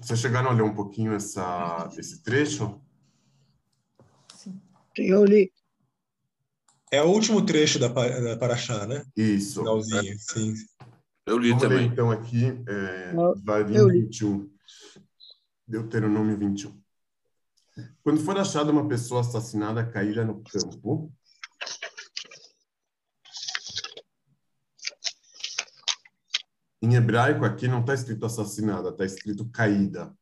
vocês chegaram a ler um pouquinho essa, esse trecho? Sim, eu li. É o último trecho da, da Paraxá, né? Isso. Finalzinho, sim. Eu li Vamos também. ler, então, aqui, é, Varim eu li. 21. Deuteronômio 21. Quando for achada uma pessoa assassinada caída no campo, em hebraico aqui não está escrito assassinada, está escrito caída.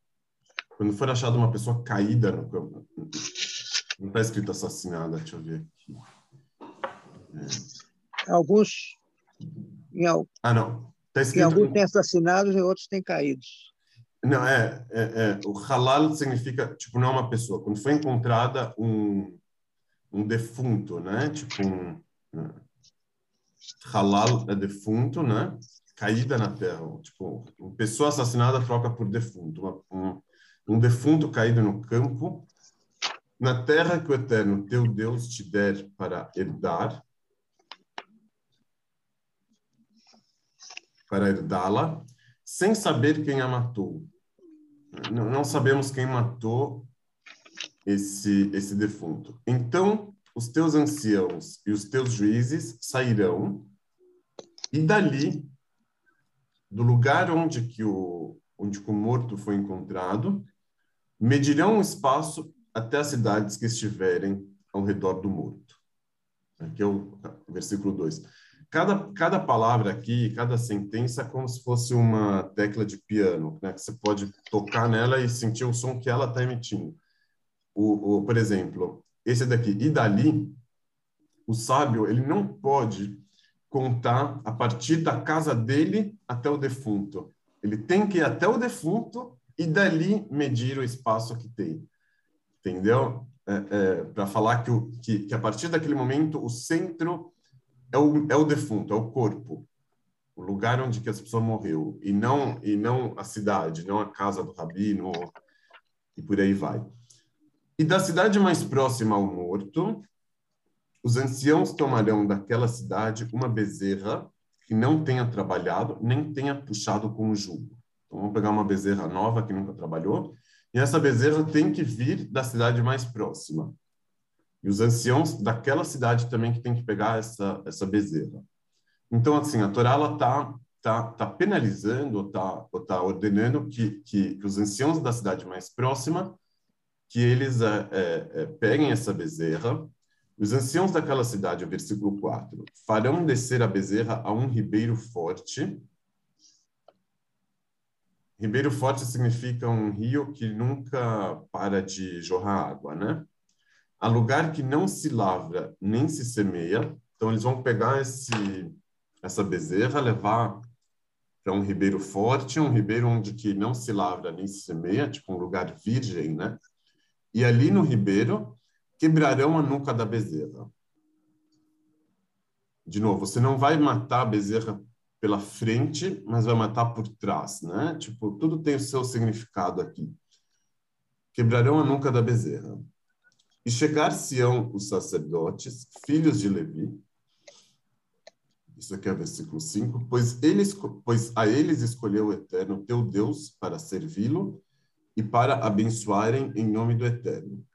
Quando for achada uma pessoa caída no campo, não está escrito assassinada, deixa eu ver aqui. Alguns, em, al- Ah, não. Em escrito alguns têm assassinados e outros têm caídos. Não, é, é, é, o halal significa, tipo, não é uma pessoa. Quando foi encontrada um, um defunto, né? Tipo, um, halal é defunto, né? Caída na terra. Tipo, uma pessoa assassinada troca por defunto. Uma- um, um defunto caído no campo, na terra que o Eterno, teu Deus, te der para herdar, para herdá-la, sem saber quem a matou. Não, não sabemos quem matou esse, esse defunto. Então, os teus anciãos e os teus juízes sairão, e dali, do lugar onde que o, onde que o morto foi encontrado, medirão o espaço até as cidades que estiverem ao redor do morto. Aqui é o versículo 2 cada, cada palavra aqui, cada sentença é como se fosse uma tecla de piano, né? Que você pode tocar nela e sentir o som que ela está emitindo. O, o, por exemplo, esse daqui, e dali, o sábio, ele não pode contar a partir da casa dele até o defunto. Ele tem que ir até o defunto e dali medir o espaço que tem. Entendeu? É, é, Para falar que, o, que, que a partir daquele momento o centro é o, é o defunto, é o corpo, o lugar onde que essa pessoa morreu, e não e não a cidade, não a casa do rabino, e por aí vai. E da cidade mais próxima ao morto, os anciãos tomarão daquela cidade uma bezerra que não tenha trabalhado, nem tenha puxado com o jugo. Então, vamos pegar uma bezerra nova que nunca trabalhou, e essa bezerra tem que vir da cidade mais próxima. E os anciãos daquela cidade também que tem que pegar essa essa bezerra. Então, assim, a Torá ela tá tá, penalizando, tá, ou tá ordenando que, que, que os anciãos da cidade mais próxima que eles é, é, é, peguem essa bezerra. Os anciãos daquela cidade, o versículo 4, farão descer a bezerra a um ribeiro forte. Ribeiro forte significa um rio que nunca para de jorrar água, né? a lugar que não se lavra nem se semeia. Então, eles vão pegar esse, essa bezerra, levar para um ribeiro forte, um ribeiro onde que não se lavra nem se semeia, tipo um lugar virgem, né? E ali no ribeiro, quebrarão a nuca da bezerra. De novo, você não vai matar a bezerra pela frente, mas vai matar por trás, né? Tipo, tudo tem o seu significado aqui. Quebrarão a nuca da bezerra. E chegar-se-ão os sacerdotes, filhos de Levi, isso aqui é versículo 5, pois, eles, pois a eles escolheu o Eterno, teu Deus, para servi-lo e para abençoarem em nome do Eterno.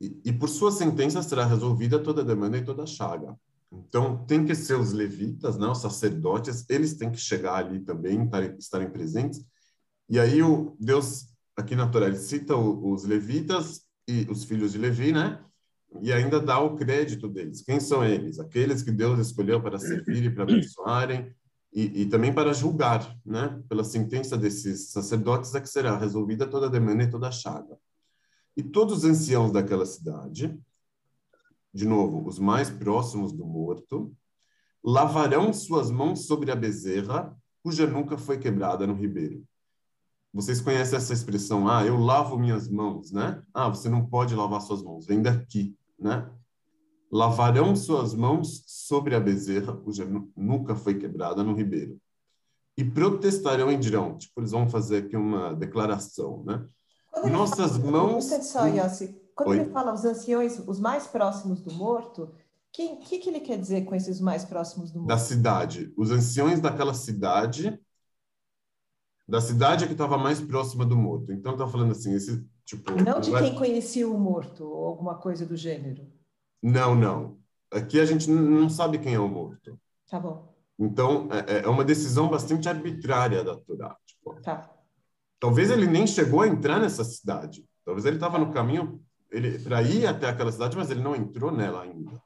E, e por sua sentença será resolvida toda demanda e toda chaga. Então, tem que ser os levitas, né, os sacerdotes, eles têm que chegar ali também, estarem, presentes. E aí, o Deus, aqui na Torá, ele cita o, os levitas e os filhos de Levi, né? E ainda dá o crédito deles. Quem são eles? Aqueles que Deus escolheu para servir e para abençoarem e, e também para julgar, né? Pela sentença desses sacerdotes é que será resolvida toda demanda e toda chaga. E todos os anciãos daquela cidade, de novo, os mais próximos do morto, lavarão suas mãos sobre a bezerra, cuja nuca foi quebrada no ribeiro. Vocês conhecem essa expressão, ah, eu lavo minhas mãos, né? Ah, você não pode lavar suas mãos, vem daqui, né? Lavarão suas mãos sobre a bezerra, cuja nuca foi quebrada no ribeiro. E protestarão e dirão, tipo, eles vão fazer aqui uma declaração, né? Quando Nossas fala- mãos... Atenção, Yossi. Quando Oi. ele fala os anciões, os mais próximos do morto, o que, que, ele quer dizer com esses mais próximos do da morto? cidade, os anciões daquela cidade da cidade que estava mais próxima do morto. Então está falando assim, esse tipo. Não de quem conhecia o morto ou alguma coisa do gênero. Não, não. Aqui a gente não sabe quem é o morto. Tá bom. Então é, é uma decisão bastante arbitrária da Torá. Tipo, tá. Talvez ele nem chegou a entrar nessa cidade. Talvez ele estava no caminho para ir até aquela cidade, mas ele não entrou nela ainda.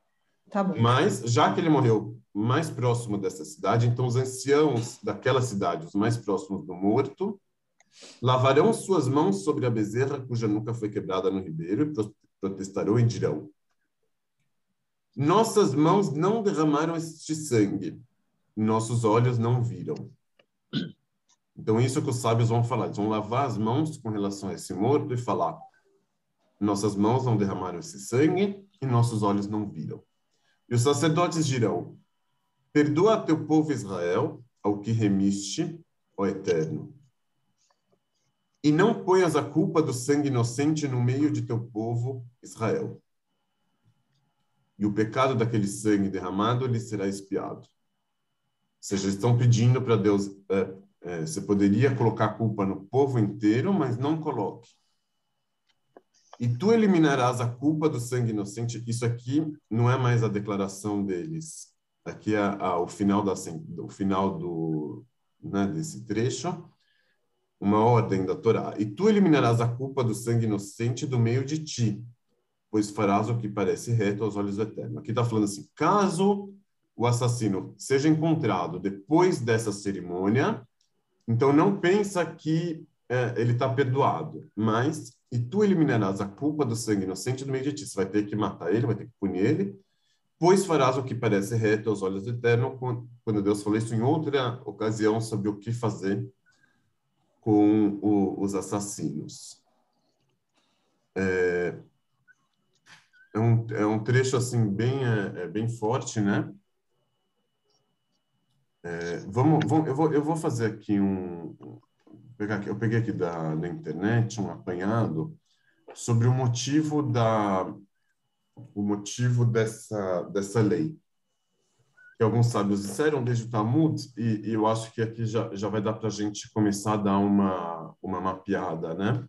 Tá. Mas já que ele morreu mais próximo dessa cidade, então os anciãos daquela cidade, os mais próximos do morto, lavarão suas mãos sobre a bezerra cuja nuca foi quebrada no ribeiro e protestarão e dirão: Nossas mãos não derramaram este sangue, nossos olhos não viram. Então, isso que os sábios vão falar. Eles vão lavar as mãos com relação a esse morto e falar: Nossas mãos não derramaram esse sangue e nossos olhos não viram. E os sacerdotes dirão: Perdoa teu povo Israel, ao que remiste, ó Eterno. E não ponhas a culpa do sangue inocente no meio de teu povo Israel. E o pecado daquele sangue derramado lhe será espiado. Ou seja, eles estão pedindo para Deus, é, é, você poderia colocar a culpa no povo inteiro, mas não coloque. E tu eliminarás a culpa do sangue inocente. Isso aqui não é mais a declaração deles aqui é o final da o final do né, desse trecho uma ordem da Torá e tu eliminarás a culpa do sangue inocente do meio de ti pois farás o que parece reto aos olhos do Eterno aqui está falando assim caso o assassino seja encontrado depois dessa cerimônia então não pensa que é, ele está perdoado mas e tu eliminarás a culpa do sangue inocente do meio de ti você vai ter que matar ele vai ter que punir ele pois farás o que parece reto aos olhos do Eterno, quando Deus falou isso em outra ocasião sobre o que fazer com o, os assassinos. É, é, um, é um trecho assim bem é, é bem forte, né? É, vamos, vamos, eu vou eu vou fazer aqui um pegar aqui, eu peguei aqui da, da internet um apanhado sobre o motivo da o motivo dessa, dessa lei. Que alguns sábios disseram desde o Talmud, e, e eu acho que aqui já, já vai dar para a gente começar a dar uma, uma mapeada, né?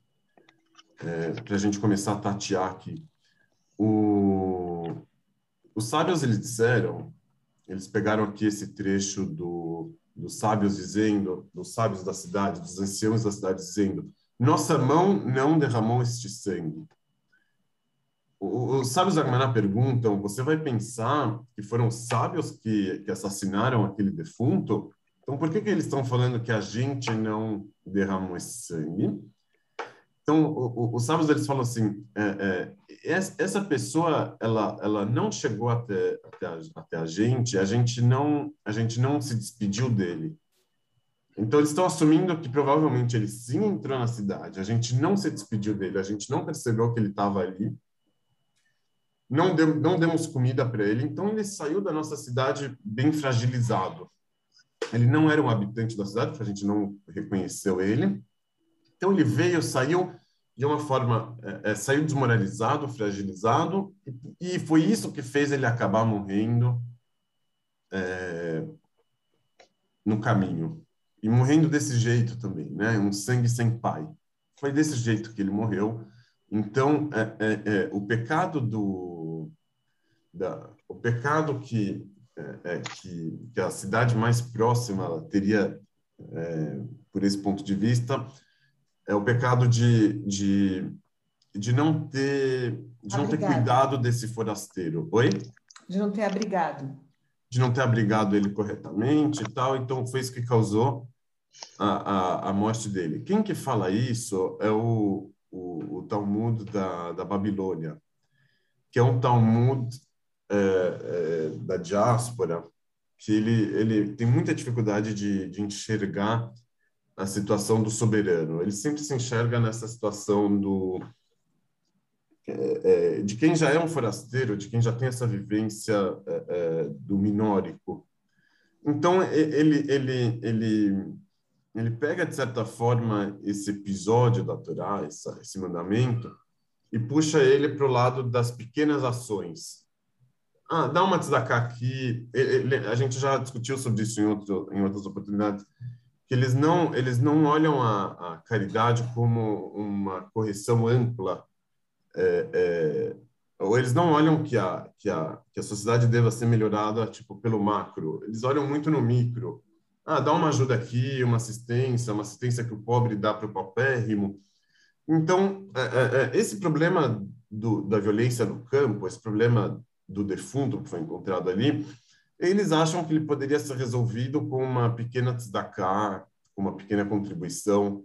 É, para a gente começar a tatear aqui. O, os sábios, eles disseram, eles pegaram aqui esse trecho do, dos sábios dizendo, dos sábios da cidade, dos anciãos da cidade dizendo, nossa mão não derramou este sangue os sábios da Gemara perguntam: você vai pensar que foram sábios que, que assassinaram aquele defunto? Então, por que, que eles estão falando que a gente não derramou esse sangue? Então, os sábios eles falam assim: é, é, essa pessoa ela ela não chegou até até a, até a gente, a gente não a gente não se despediu dele. Então, eles estão assumindo que provavelmente ele sim entrou na cidade, a gente não se despediu dele, a gente não percebeu que ele estava ali não, deu, não demos comida para ele, então ele saiu da nossa cidade bem fragilizado. Ele não era um habitante da cidade, porque a gente não reconheceu ele. Então ele veio, saiu de uma forma, é, é, saiu desmoralizado, fragilizado, e, e, foi isso que fez ele acabar morrendo é, no caminho. E morrendo desse jeito também, né? Um sangue sem pai. Foi desse jeito que ele morreu. Então, é, é, é o pecado do da, o pecado que, que, que, a cidade mais próxima teria, por esse ponto de vista, é o pecado de, de, de não ter de não ter cuidado desse forasteiro. Oi? De não ter abrigado. De não ter abrigado ele corretamente e tal. Então, foi isso que causou a, a, a morte dele. Quem que fala isso é o, o, o Talmud da, da Babilônia, que é um Talmud é, é, da diáspora que ele, ele tem muita dificuldade de, de enxergar a situação do soberano. Ele sempre se enxerga nessa situação do é, é de quem já é um forasteiro, de quem já tem essa vivência é, é do minórico. Então ele ele ele ele pega de certa forma esse episódio da Torá, essa, esse mandamento, e puxa ele para o lado das pequenas ações ah, dá uma tzedakah aqui. A gente já discutiu sobre isso em, outro, em outras oportunidades. Que eles não eles não olham a, a caridade como uma correção ampla é, é, ou eles não olham que a que a que a sociedade deva ser melhorada tipo pelo macro. Eles olham muito no micro. Ah dá uma ajuda aqui uma assistência uma assistência que o pobre dá para o paupérrimo. Então é, é, é, esse problema do, da violência no campo esse problema do defunto que foi encontrado ali eles acham que ele poderia ser resolvido com uma pequena tzedakah, com uma pequena contribuição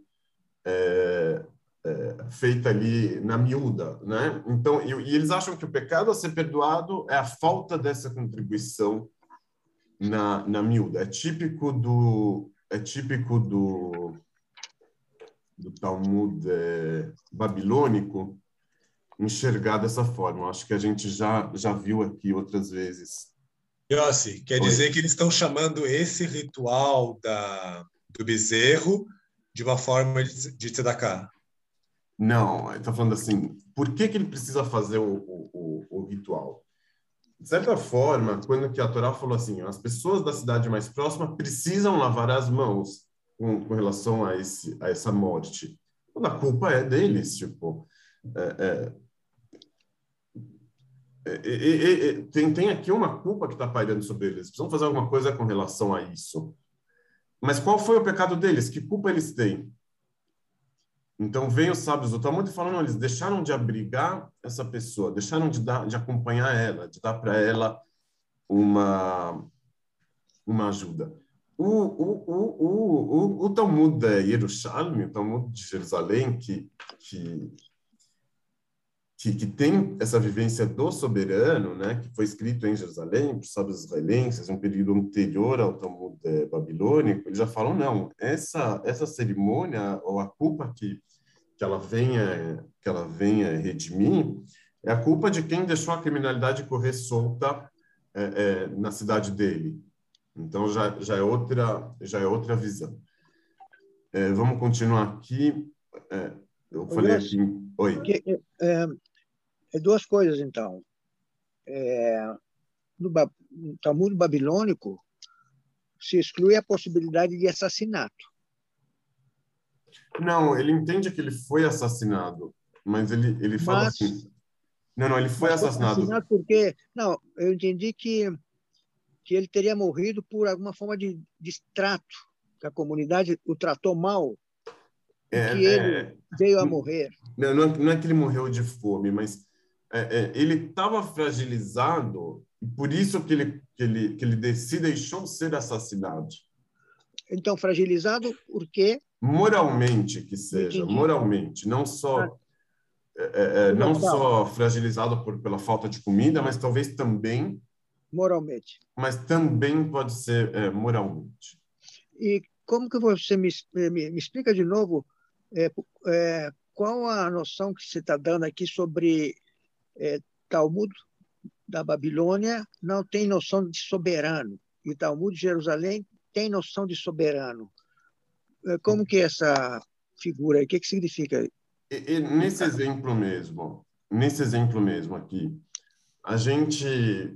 é, é, feita ali na miúda, né? Então, e, e, eles acham que o pecado a ser perdoado é a falta dessa contribuição na, na miúda. É típico do é típico do do Talmud é, babilônico enxergar dessa forma. Acho que a gente já já viu aqui outras vezes Yossi, quer Oi. dizer que eles estão chamando esse ritual da, do bezerro de uma forma de, de tzedakah. Não, ele está falando assim, por que, que ele precisa fazer o, o, o, ritual? De certa forma, quando que a Torá falou assim, as pessoas da cidade mais próxima precisam lavar as mãos com, com relação a, esse, a essa morte. a culpa é deles, tipo, é, é, e, e, e, tem, tem aqui uma culpa que está pairando sobre eles. Precisam fazer alguma coisa com relação a isso. Mas qual foi o pecado deles? Que culpa eles têm? Então, vem os sábios do Talmud e falam, não, eles deixaram de abrigar essa pessoa, deixaram de, dar, de acompanhar ela, de dar para ela uma, uma ajuda. O, o, o, o, o, o Talmud Yerushalmi, o Talmud de Jerusalém, que, que que, que, tem essa vivência do soberano, né, que foi escrito em Jerusalém por sábios israelenses, um período anterior ao Talmud é, babilônico, eles já falam não, essa essa cerimônia ou a culpa que que ela venha que ela venha redimir é a culpa de quem deixou a criminalidade correr solta é, é, na cidade dele. Então já já é outra já é outra visão. É, vamos continuar aqui. Eu falei aqui. Oi. É, duas coisas, então. É, no, no Talmud babilônico, se exclui a possibilidade de assassinato. Não, ele entende que ele foi assassinado, mas ele, ele fala mas, assim. Não, não, ele foi assassinado. assassinado. Porque, não, eu entendi que, que ele teria morrido por alguma forma de distrato, que a comunidade o tratou mal, é, que ele é, veio a morrer. Não, não é, não é que ele morreu de fome, mas é, é, ele estava fragilizado e por isso que ele, que ele, que ele se deixou ser assassinado. Então, fragilizado por quê? Moralmente que seja, Entendi. moralmente, não só ah. é, é, é não só fragilizado por, pela falta de comida, mas talvez também moralmente. Mas também pode ser é, moralmente. E como que você me, me, me explica de novo qual a noção que você está dando aqui sobre é, Talmud da Babilônia não tem noção de soberano e Talmud de Jerusalém tem noção de soberano. É, como que é essa figura? O que, que significa? E, e, nesse exemplo mesmo, nesse exemplo mesmo aqui, a gente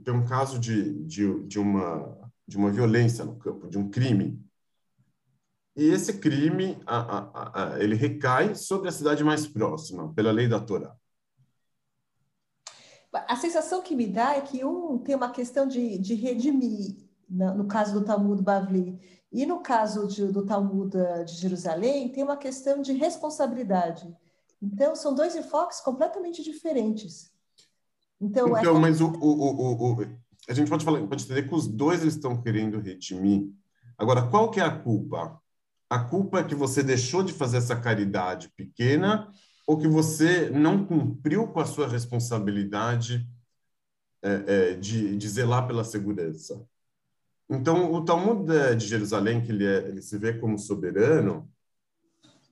tem um caso de, de, de, uma, de uma violência no campo, de um crime. E esse crime, a, a, a, ele recai sobre a cidade mais próxima, pela lei da Torá. A sensação que me dá é que um tem uma questão de, de redimir, no caso do Talmud Bavli, e no caso de, do Talmud de Jerusalém, tem uma questão de responsabilidade. Então, são dois enfoques completamente diferentes. Então, é então é... mas o, o, o, o, a gente pode, falar, pode entender que os dois estão querendo redimir. Agora, qual que é a culpa? A culpa é que você deixou de fazer essa caridade pequena ou que você não cumpriu com a sua responsabilidade é, é, de, de, zelar pela segurança. Então, o Talmud de Jerusalém, que ele, é, ele se vê como soberano,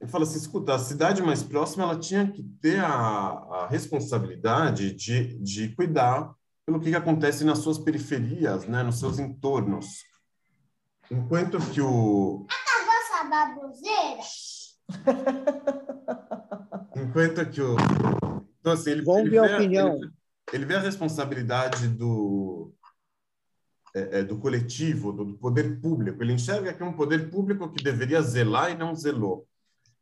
ele fala assim, escuta, a cidade mais próxima ela tinha que ter a, a responsabilidade de, de cuidar pelo que, que acontece nas suas periferias, né, nos seus entornos. Enquanto que o... Acabou essa baboseira? Enquanto que o. Então, assim, ele, Vamos ele ver a opinião. Ele, ele, vê a responsabilidade do, é, é, do coletivo, do, do, poder público. Ele enxerga que é um poder público que deveria zelar e não zelou.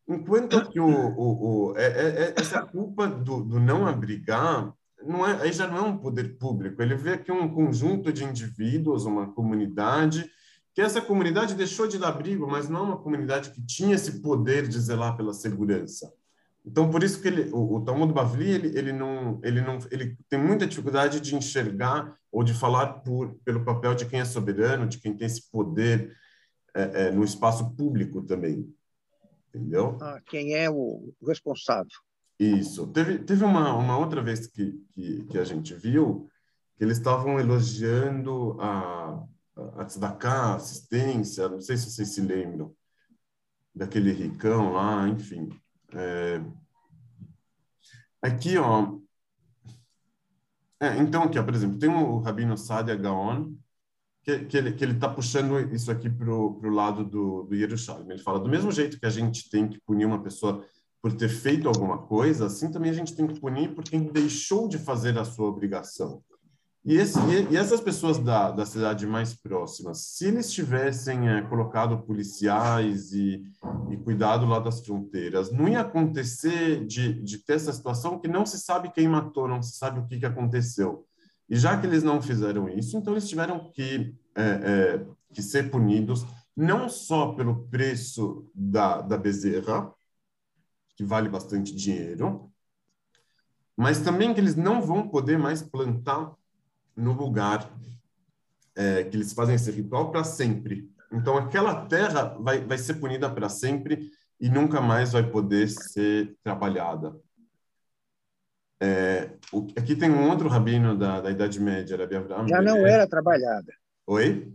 Enquanto que o, o, o é, é, é essa culpa do, do, não abrigar, não é, aí já não é um poder público. Ele vê que um conjunto de indivíduos, uma comunidade, que essa comunidade deixou de dar abrigo, mas não é uma comunidade que tinha esse poder de zelar pela segurança. Então, por isso que ele, o, o Talmud Bavli, ele, ele, não, ele, não, ele tem muita dificuldade de enxergar ou de falar por, pelo papel de quem é soberano, de quem tem esse poder é, é, no espaço público também. Entendeu? Ah, quem é o responsável. Isso. Teve, teve uma, uma outra vez que, que, que a gente viu que eles estavam elogiando a, a tzedakah, a assistência, não sei se vocês se lembram, daquele ricão lá, enfim. É... Aqui, ó. É, então, aqui, ó, por exemplo, tem o Rabino Sadia Gaon, que, que ele que ele está puxando isso aqui para o lado do, do Yerushalmi. Ele fala, do mesmo jeito que a gente tem que punir uma pessoa por ter feito alguma coisa, assim também a gente tem que punir por quem deixou de fazer a sua obrigação. E, esse, e, essas pessoas da, da cidade mais próximas, se eles tivessem é, colocado policiais e, e cuidado lá das fronteiras, não ia acontecer de, de ter essa situação que não se sabe quem matou, não se sabe o que, que aconteceu. E já que eles não fizeram isso, então eles tiveram que, é, é, que ser punidos, não só pelo preço da, da bezerra, que vale bastante dinheiro, mas também que eles não vão poder mais plantar no lugar é, que eles fazem esse ritual para sempre. Então, aquela terra vai, vai ser punida para sempre e nunca mais vai poder ser trabalhada. É, o, aqui tem um outro rabino da, da Idade Média, Rabi Avraham. Já não era trabalhada. Oi?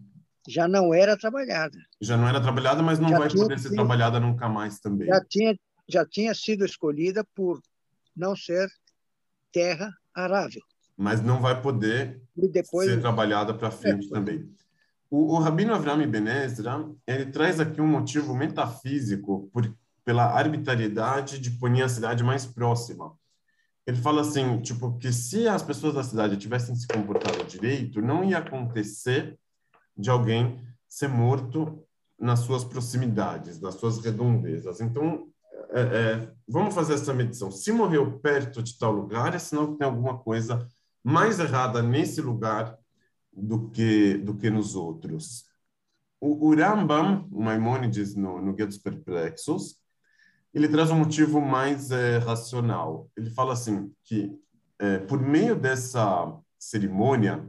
Já não era trabalhada. Já não era trabalhada, mas não já vai poder ser trabalhada nunca mais também. Já tinha, já tinha sido escolhida por não ser terra arável mas não vai poder depois... ser trabalhada para frente é. também. O, o Rabino Avraham Ben Ezra, ele traz aqui um motivo metafísico por, pela arbitrariedade de punir a cidade mais próxima. Ele fala assim, tipo, que se as pessoas da cidade tivessem se comportado direito, não ia acontecer de alguém ser morto nas suas proximidades, nas suas redondezas. Então, é, é, vamos fazer essa medição. Se morreu perto de tal lugar, é sinal que tem alguma coisa mais errada nesse lugar do que do que nos outros. O, o Rambam, o Maimônides no, no Guia dos Perplexos, ele traz um motivo mais é, racional. Ele fala assim que é, por meio dessa cerimônia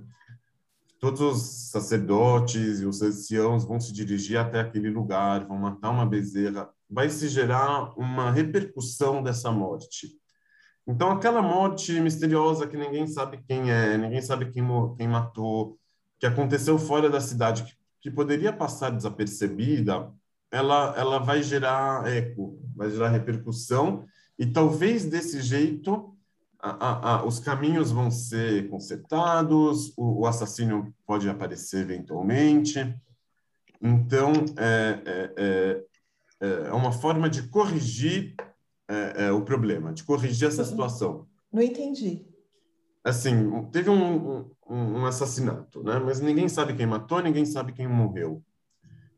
todos os sacerdotes e os anciãos vão se dirigir até aquele lugar, vão matar uma bezerra, vai se gerar uma repercussão dessa morte. Então, aquela morte misteriosa que ninguém sabe quem é, ninguém sabe quem, quem matou, que aconteceu fora da cidade, que, que poderia passar desapercebida, ela, ela vai gerar eco, vai gerar repercussão, e talvez desse jeito a, a, a, os caminhos vão ser consertados, o, o, assassino pode aparecer eventualmente. Então, é, é, é, é uma forma de corrigir é, é, o problema, de corrigir essa situação. Não entendi. Assim, teve um, um, um, assassinato, né? Mas ninguém sabe quem matou, ninguém sabe quem morreu.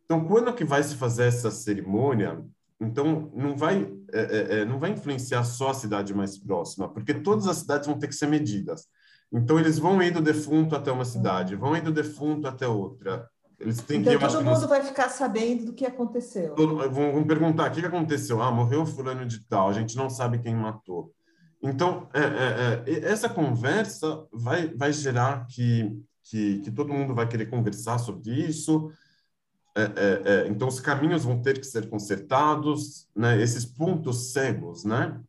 Então, quando que vai se fazer essa cerimônia? Então, não vai, é, é, é, não vai influenciar só a cidade mais próxima, porque todas as cidades vão ter que ser medidas. Então, eles vão ir do defunto até uma cidade, vão ir do defunto até outra. Eles têm então, que, todo mundo vai ficar sabendo do que aconteceu. Todo, vão, vão, perguntar: o que aconteceu? Ah, morreu fulano de tal, a gente não sabe quem matou. Então, é, é, é, essa conversa vai, vai gerar que, que, que, todo mundo vai querer conversar sobre isso. É, é, é, então, os caminhos vão ter que ser consertados, né? esses pontos cegos né?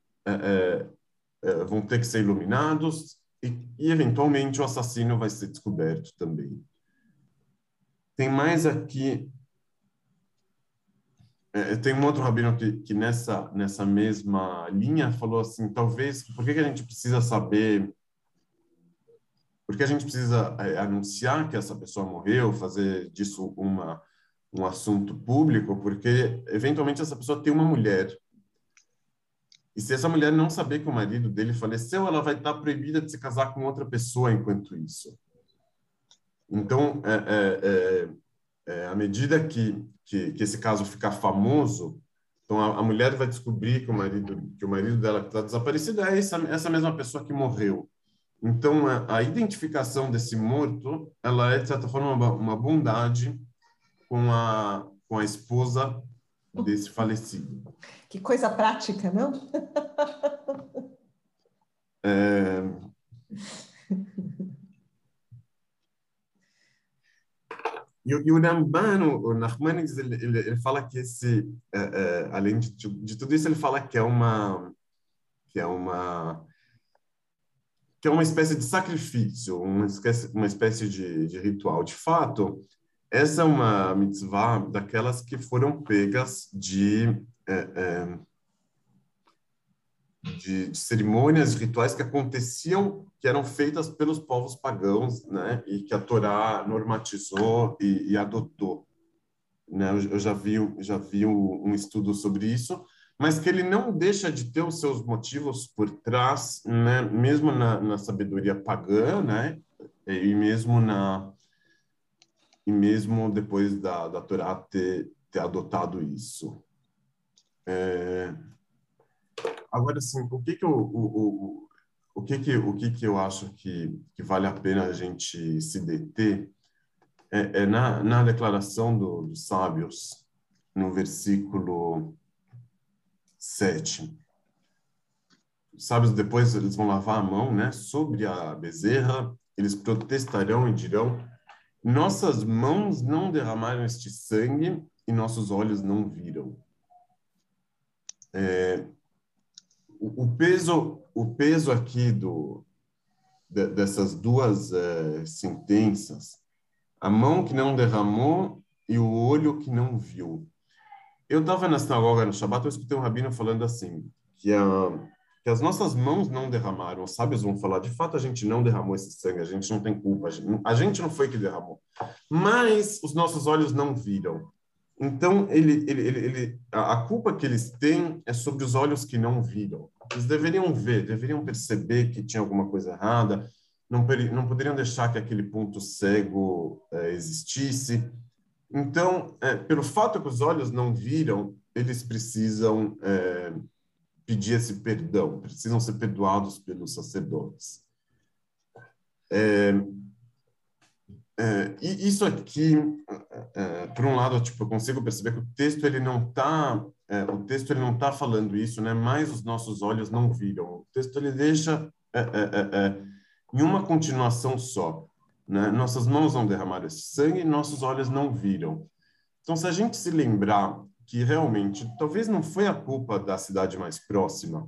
vão ter que ser iluminados e, e, eventualmente, o assassino vai ser descoberto também. Tem mais aqui. É, tem um outro rabino que, que, nessa, nessa mesma linha falou assim: talvez, por que, que a gente precisa saber? Porque a gente precisa é, anunciar que essa pessoa morreu, fazer disso uma, um assunto público, porque eventualmente essa pessoa tem uma mulher. E se essa mulher não saber que o marido dele faleceu, ela vai estar proibida de se casar com outra pessoa enquanto isso. Então, é, é, é, é, à medida que, que, que, esse caso ficar famoso, então a, a, mulher vai descobrir que o marido que o marido dela está desaparecido é essa, essa mesma pessoa que morreu. Então, a, a, identificação desse morto, ela é, de certa forma, uma, uma bondade com a, com a esposa desse falecido. Que coisa prática, não? é... E, e, o Ramban, o Nachmanides, ele, ele, ele, fala que esse, é, é, além de, de, tudo isso, ele fala que é uma que é uma que é uma espécie de sacrifício, uma espécie, uma espécie de, de ritual. De fato, essa é uma mitzvah daquelas que foram pegas de, é, é, de, de, cerimônias, rituais que aconteciam, que eram feitas pelos povos pagãos, né? E que a Torá normatizou e, e adotou. Né? Eu já vi, já vi um estudo sobre isso mas que ele não deixa de ter os seus motivos por trás, né? mesmo na, na sabedoria pagã, né? e mesmo na e mesmo depois da, da Torá ter, ter adotado isso. É... Agora, assim, o que que eu, o, o, o, que que, o que que eu acho que, que vale a pena a gente se deter é, é na, na declaração do, dos sábios, no versículo 7. Sábios depois eles vão lavar a mão, né, sobre a bezerra, eles protestarão e dirão: Nossas mãos não derramaram este sangue e nossos olhos não viram. É, o, peso, o peso aqui do de, dessas duas é, sentenças, a mão que não derramou e o olho que não viu. Eu estava na sinagoga no Shabat, eu escutei um rabino falando assim, que, a, que as nossas mãos não derramaram. Os sábios vão falar, de fato, a gente não derramou esse sangue, a gente não tem culpa, a gente, a gente não foi que derramou. Mas os nossos olhos não viram. Então, ele, ele, ele, a culpa que eles têm é sobre os olhos que não viram. Eles deveriam ver, deveriam perceber que tinha alguma coisa errada, não, não poderiam deixar que aquele ponto cego é, existisse. Então, é, pelo fato que os olhos não viram, eles precisam é, pedir esse perdão, precisam ser perdoados pelos sacerdotes. É, é e isso aqui, é, por um lado, tipo, eu consigo perceber que o texto ele não está, é, o texto ele não está falando isso, né? Mas os nossos olhos não viram. O texto ele deixa em uma continuação só. Né? Nossas mãos não derramaram esse sangue, nossos olhos não viram. Então, se a gente se lembrar que realmente talvez não foi a culpa da cidade mais próxima,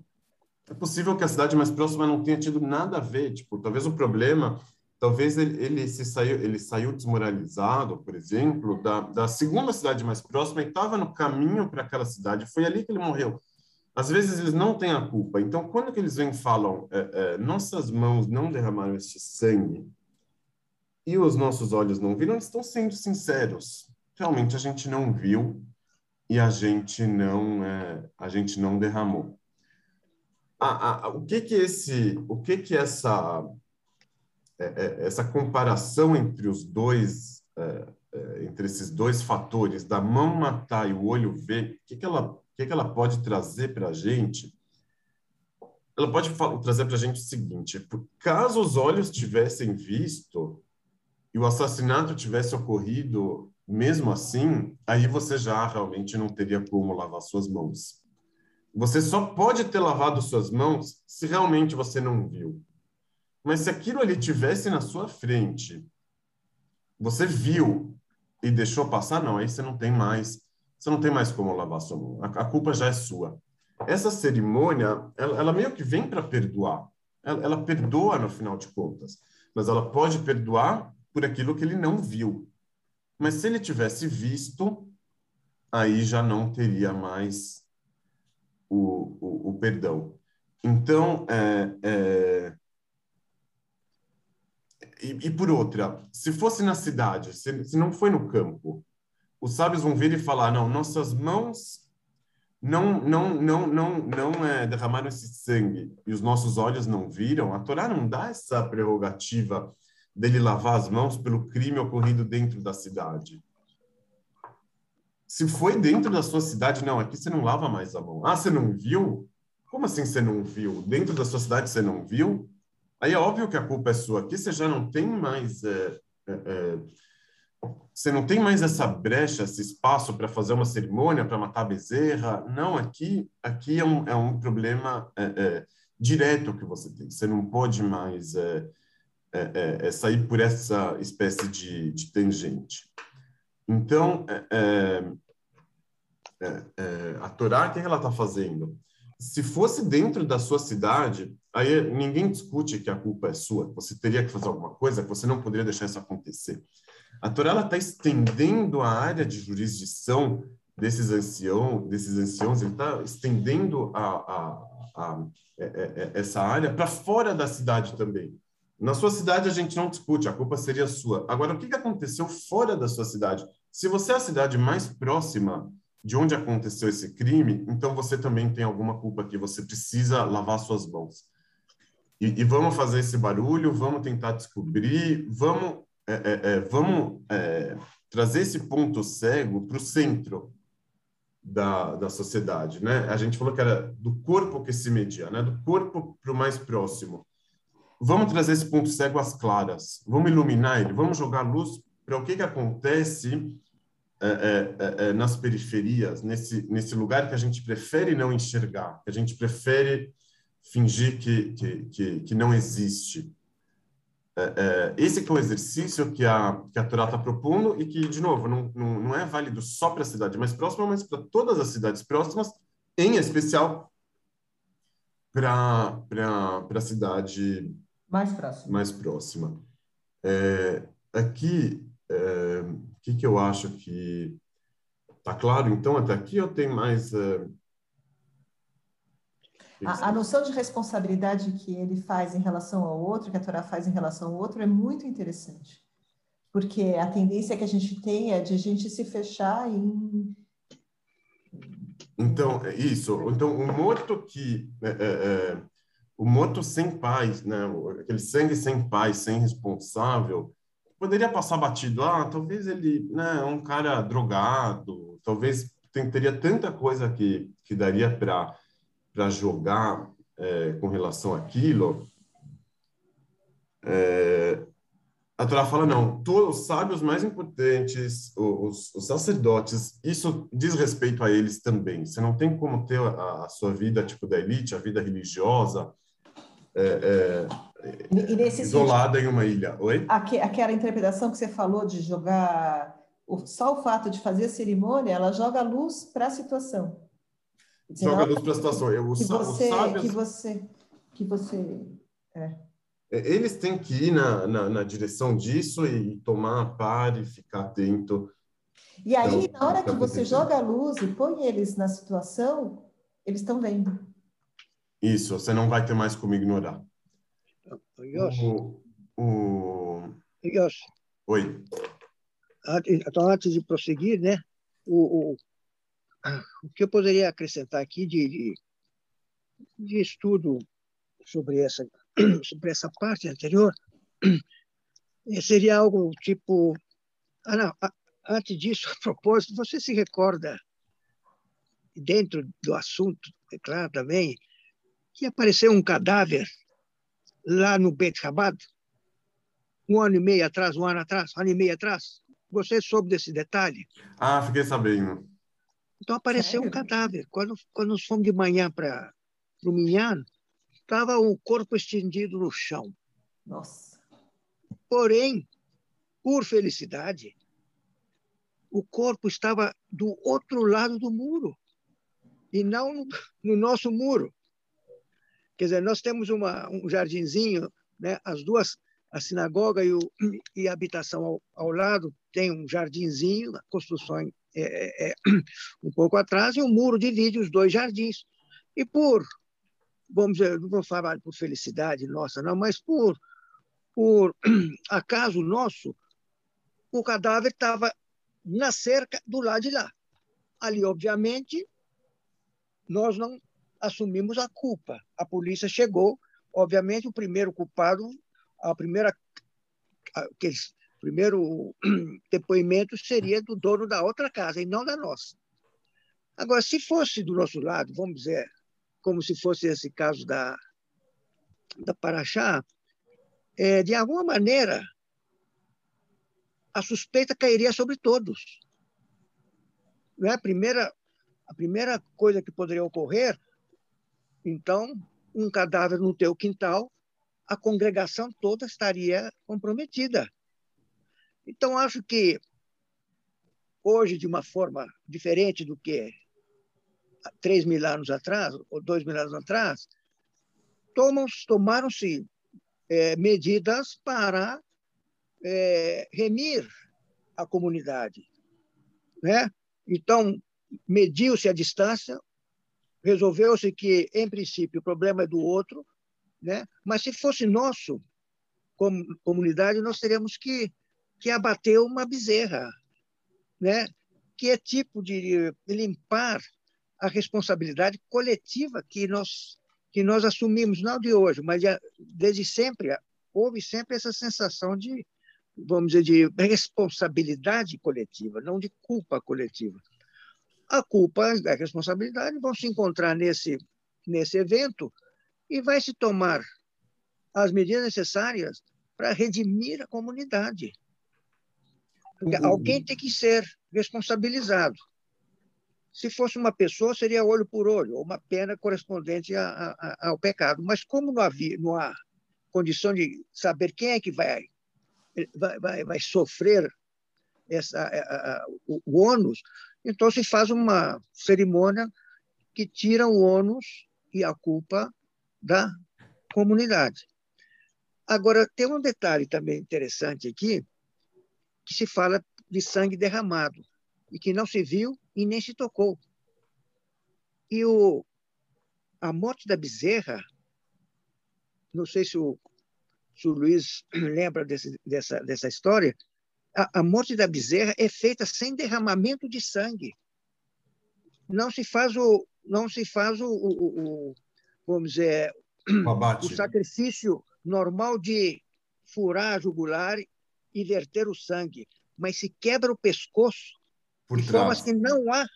é possível que a cidade mais próxima não tenha tido nada a ver. Tipo, talvez o problema, talvez ele, ele se saiu, ele saiu desmoralizado, por exemplo, da, da segunda cidade mais próxima e estava no caminho para aquela cidade. Foi ali que ele morreu. Às vezes eles não têm a culpa. Então, quando que eles vêm e falam, é, é, nossas mãos não derramaram este sangue, e os nossos olhos não viram, eles estão sendo sinceros. Realmente a gente não viu e a gente não é, a gente não derramou. A, a, o que que esse o que que essa essa comparação entre os dois é, é, entre esses dois fatores da mão matar e o olho ver o que que ela o que que ela pode trazer para a gente ela pode trazer para a gente o seguinte caso os olhos tivessem visto e o assassinato tivesse ocorrido mesmo assim, aí você já realmente não teria como lavar suas mãos. Você só pode ter lavado suas mãos se realmente você não viu. Mas se aquilo ali tivesse na sua frente, você viu e deixou passar, não, aí você não tem mais, você não tem mais como lavar sua mão. A, a culpa já é sua. Essa cerimônia, ela, ela meio que vem para perdoar. Ela, ela perdoa no final de contas, mas ela pode perdoar por aquilo que ele não viu. Mas se ele tivesse visto, aí já não teria mais o, o, o perdão. Então, é, é... E, e, por outra, se fosse na cidade, se, se não foi no campo, os sábios vão vir e falar: não, nossas mãos não não não não não é, derramaram esse sangue e os nossos olhos não viram. A Torá não dá essa prerrogativa dele lavar as mãos pelo crime ocorrido dentro da cidade. Se foi dentro da sua cidade, não, aqui você não lava mais a mão. Ah, você não viu? Como assim você não viu? Dentro da sua cidade você não viu? Aí é óbvio que a culpa é sua. Aqui você já não tem mais. É, é, é você não tem mais essa brecha, esse espaço para fazer uma cerimônia, para matar a bezerra. Não, aqui, aqui é, um, é um problema é, é, direto que você tem. Você não pode mais sair por essa espécie de, de tangente. Então, a Torá, o que ela está fazendo? Se fosse dentro da sua cidade, aí ninguém discute que a culpa é sua. Você teria que fazer alguma coisa, você não poderia deixar isso acontecer. A Torá está estendendo a área de jurisdição desses anciãos, desses anciãos, ele está estendendo a, a, a, é, é, é, essa área para fora da cidade também. Na sua cidade a gente não discute, a culpa seria sua. Agora, o que, que aconteceu fora da sua cidade? Se você é a cidade mais próxima de onde aconteceu esse crime, então você também tem alguma culpa aqui, você precisa lavar suas mãos. E, e vamos fazer esse barulho, vamos tentar descobrir, vamos é, é, é, vamos é, trazer esse ponto cego para o centro da, da sociedade, né? A gente falou que era do corpo que se media, né? Do corpo para o mais próximo. Vamos trazer esse ponto cego às claras. Vamos iluminar ele. Vamos jogar luz para o que que acontece é, é, nas periferias, nesse nesse lugar que a gente prefere não enxergar, que a gente prefere fingir que que, que, que não existe. É, é, esse que é o exercício que a, que a Torá está propondo e que, de novo, não, não, não é válido só para a cidade mais próxima, mas para todas as cidades próximas, em especial para a cidade mais próxima. Mais próxima. É, aqui, é, que, que eu acho que está claro, então, até aqui, eu tenho mais... É, a, a, noção de responsabilidade que ele faz em relação ao outro, que a Torá faz em relação ao outro, é muito interessante. Porque a tendência que a gente tem é de a gente se fechar em. Então, é isso. Então, o morto que. É, é, é, o morto sem paz, né? aquele sangue sem paz, sem responsável, poderia passar batido. Ah, talvez ele né, é um cara drogado, talvez tem, teria tanta coisa que, que daria para jogar é, com relação àquilo, é, a Torá fala, não, todos os sábios mais importantes, os, os, sacerdotes, isso diz respeito a eles também. Você não tem como ter a, a sua vida, tipo, da elite, a vida religiosa, é, isolada em uma ilha. Oi? Aquela interpretação que você falou de jogar, só o fato de fazer a cerimônia, ela joga luz para a situação joga luz para a situação. Eu, que, você, sábios, que você, que você, é. é. Eles têm que ir na, na, na, direção disso e tomar a par e ficar atento. E aí, então, na hora que você joga a luz e põe eles na situação, eles estão vendo. Isso, você não vai ter mais como ignorar. O, o... Oi. Então, antes de prosseguir, né? O, o, o que eu poderia acrescentar aqui de, de, de estudo sobre essa, sobre essa parte anterior seria algo tipo. Ah, não, antes disso, a propósito, você se recorda, dentro do assunto, é claro também, que apareceu um cadáver lá no Bet Rabat, um ano e meio atrás, um ano atrás, um ano e meio atrás? Você soube desse detalhe? Ah, fiquei sabendo. Então apareceu Sério? um cadáver. Quando, quando nós fomos de manhã para o Minhano, estava um corpo estendido no chão. Nossa. Porém, por felicidade, o corpo estava do outro lado do muro e não no, no nosso muro. Quer dizer, nós temos uma, um jardinzinho, né? as duas, a sinagoga e, o, e a habitação ao, ao lado, tem um jardinzinho, a construção é, é, é um pouco atrás, e um muro divide os dois jardins. E por, vamos dizer, não vou falar por felicidade nossa, não, mas por, por acaso nosso, o cadáver estava na cerca do lado de lá. Ali, obviamente, nós não assumimos a culpa. A polícia chegou, obviamente, o primeiro culpado, a primeira aqueles primeiro depoimento seria do dono da outra casa e não da nossa. Agora, se fosse do nosso lado, vamos dizer, como se fosse esse caso da, da Paraxá, é, de alguma maneira, a suspeita cairia sobre todos. Não é a primeira, a primeira coisa que poderia ocorrer, então, um cadáver no teu quintal, a congregação toda estaria comprometida. Então, acho que hoje, de uma forma diferente do que três mil anos atrás, ou dois mil anos atrás, tomaram-se é, medidas para é, remir a comunidade. Né? Então, mediu-se a distância, resolveu-se que, em princípio, o problema é do outro, né? mas se fosse nosso, como comunidade, nós teríamos que, que abater uma bezerra, né? que é tipo de limpar a responsabilidade coletiva que nós que nós assumimos não de hoje, mas desde sempre houve sempre essa sensação de vamos dizer de responsabilidade coletiva, não de culpa coletiva. A culpa e a responsabilidade vão se encontrar nesse nesse evento e vai se tomar as medidas necessárias para redimir a comunidade. Porque alguém tem que ser responsabilizado. Se fosse uma pessoa, seria olho por olho, ou uma pena correspondente a, a, ao pecado. Mas como não, havia, não há condição de saber quem é que vai, vai, vai, vai sofrer essa, a, o, o ônus, então se faz uma cerimônia que tira o ônus e a culpa da comunidade. Agora, tem um detalhe também interessante aqui, que se fala de sangue derramado e que não se viu e nem se tocou. E o, a morte da bezerra, não sei se o, se o Luiz lembra desse, dessa, dessa história, a, a morte da bezerra é feita sem derramamento de sangue. Não se faz o, não se faz o, o, o vamos dizer, o, o sacrifício normal de furar a jugular e verter o sangue, mas se quebra o pescoço por de forma que não há,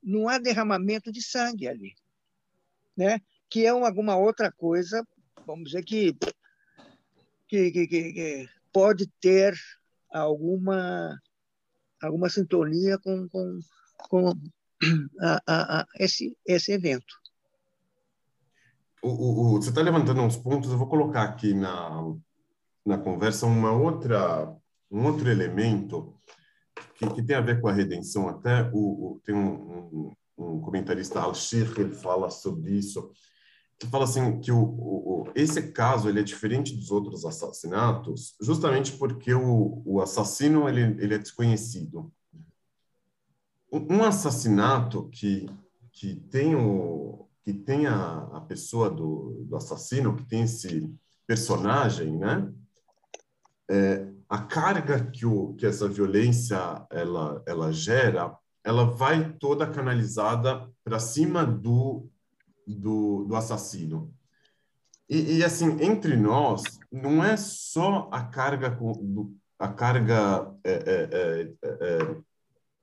não há derramamento de sangue ali. Né? Que é alguma outra coisa, vamos dizer, que, que, que, que pode ter alguma, alguma sintonia com, com, com a, a, a esse, esse evento. O, o, você está levantando uns pontos, eu vou colocar aqui na, na conversa uma outra, um outro elemento que, que, tem a ver com a redenção. Até o, o tem um, um, um, comentarista, Al-Shir, ele fala sobre isso, que fala assim que o, o, esse caso ele é diferente dos outros assassinatos, justamente porque o, o assassino ele, ele é desconhecido. Um assassinato que, que tem, o, que tem a, a pessoa do, do assassino, que tem esse personagem, né? É, a carga que, o, que essa violência ela, ela gera, ela vai toda canalizada para cima do, do, do assassino. E, e, assim, entre nós, não é só a carga, do, a carga é, é, é, é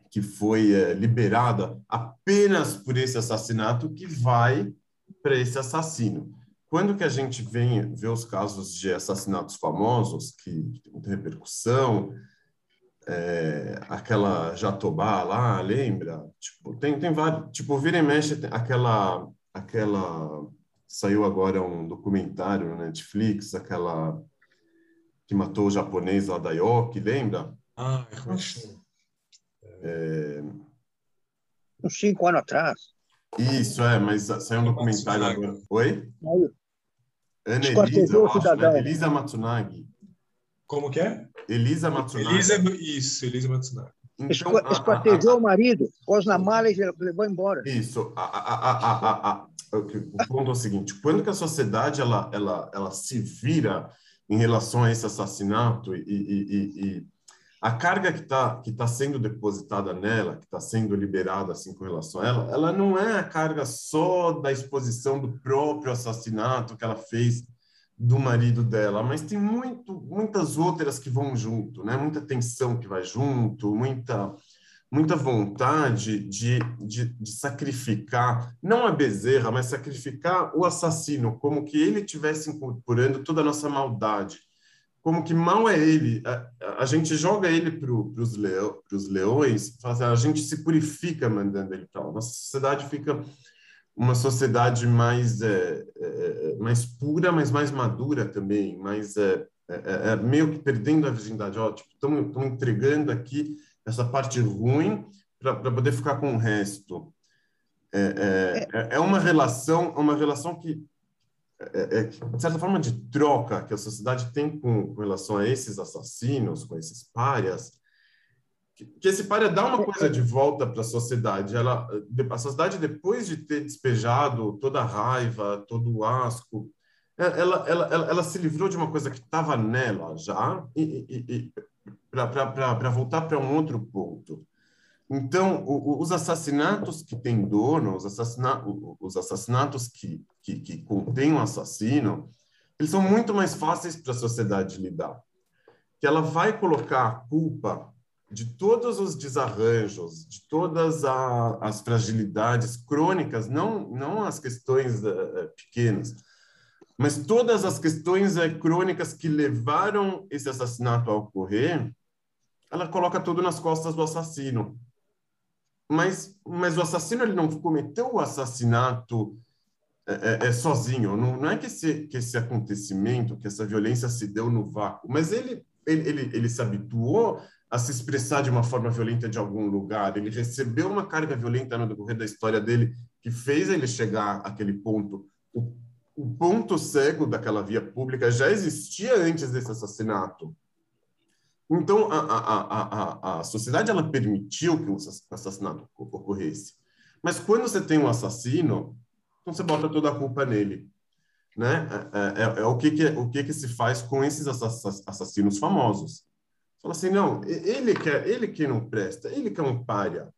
que foi é, liberada apenas por esse assassinato que vai para esse assassino. Quando que a gente vem ver os casos de assassinatos famosos, que tem muita repercussão, é, aquela Jatobá lá, lembra? Tipo, tem, tem vários, tipo, vira e mexe, aquela, aquela, saiu agora um documentário na Netflix, aquela que matou o japonês lá da Yoki, lembra? Ah, é, é... Uns cinco anos atrás. Isso, é, mas saiu um documentário agora. Oi? Ana Elisa, acho, Elisa Matsunagi. Como que é? Elisa Matsunagi. Elisa, isso, Elisa Matsunagi. Então, Esquartejou o marido, pôs na mala e levou embora. Isso. A, o ponto é o seguinte: quando que a sociedade ela, ela, ela se vira em relação a esse assassinato e, e, e, a carga que está que tá sendo depositada nela, que está sendo liberada assim com relação a ela, ela não é a carga só da exposição do próprio assassinato que ela fez do marido dela, mas tem muito, muitas outras que vão junto, né? Muita tensão que vai junto, muita muita vontade de, de, de, sacrificar, não a Bezerra, mas sacrificar o assassino, como que ele tivesse incorporando toda a nossa maldade, como que mal é ele. A, a gente joga ele para os leões, a gente se purifica mandando ele para lá. Nossa sociedade fica uma sociedade mais, é, é, é, mais pura, mas mais madura também, mais é, é, é, é meio que perdendo a virgindade. Ó, tipo, estamos entregando aqui essa parte ruim para poder ficar com o resto. É, é, é uma relação, uma relação que é, é, de certa forma de troca que a sociedade tem com, com relação a esses assassinos, com esses párias, que, esse pária dá uma coisa de volta para a sociedade. Ela, a sociedade depois de ter despejado toda a raiva, todo o asco, é, ela, ela, ela, ela se livrou de uma coisa que estava nela já e, e, e para voltar para um outro ponto. Então, o, os assassinatos que têm dono, os, assassina, os assassinatos que, que, que contêm um assassino, eles são muito mais fáceis para a sociedade lidar. Que ela vai colocar a culpa de todos os desarranjos, de todas a, as fragilidades crônicas, não, não as questões uh, pequenas, mas todas as questões uh, crônicas que levaram esse assassinato a ocorrer, ela coloca tudo nas costas do assassino mas, mas o assassino ele não cometeu o assassinato é, é, é, sozinho. Não, não é que esse, que esse acontecimento, que essa violência se deu no vácuo, mas ele, ele, ele, ele se habituou a se expressar de uma forma violenta de algum lugar. Ele recebeu uma carga violenta no decorrer da história dele que fez ele chegar àquele ponto. O, o ponto cego daquela via pública já existia antes desse assassinato. Então, a, a, a, a, sociedade ela permitiu que o assassinato ocorresse. Mas quando você tem um assassino, então você bota toda a culpa nele. Né? É, é, é, é o, que, que, o que, que se faz com esses assassinos famosos. Fala assim, não, ele que, é, ele que não presta, ele que é um pária.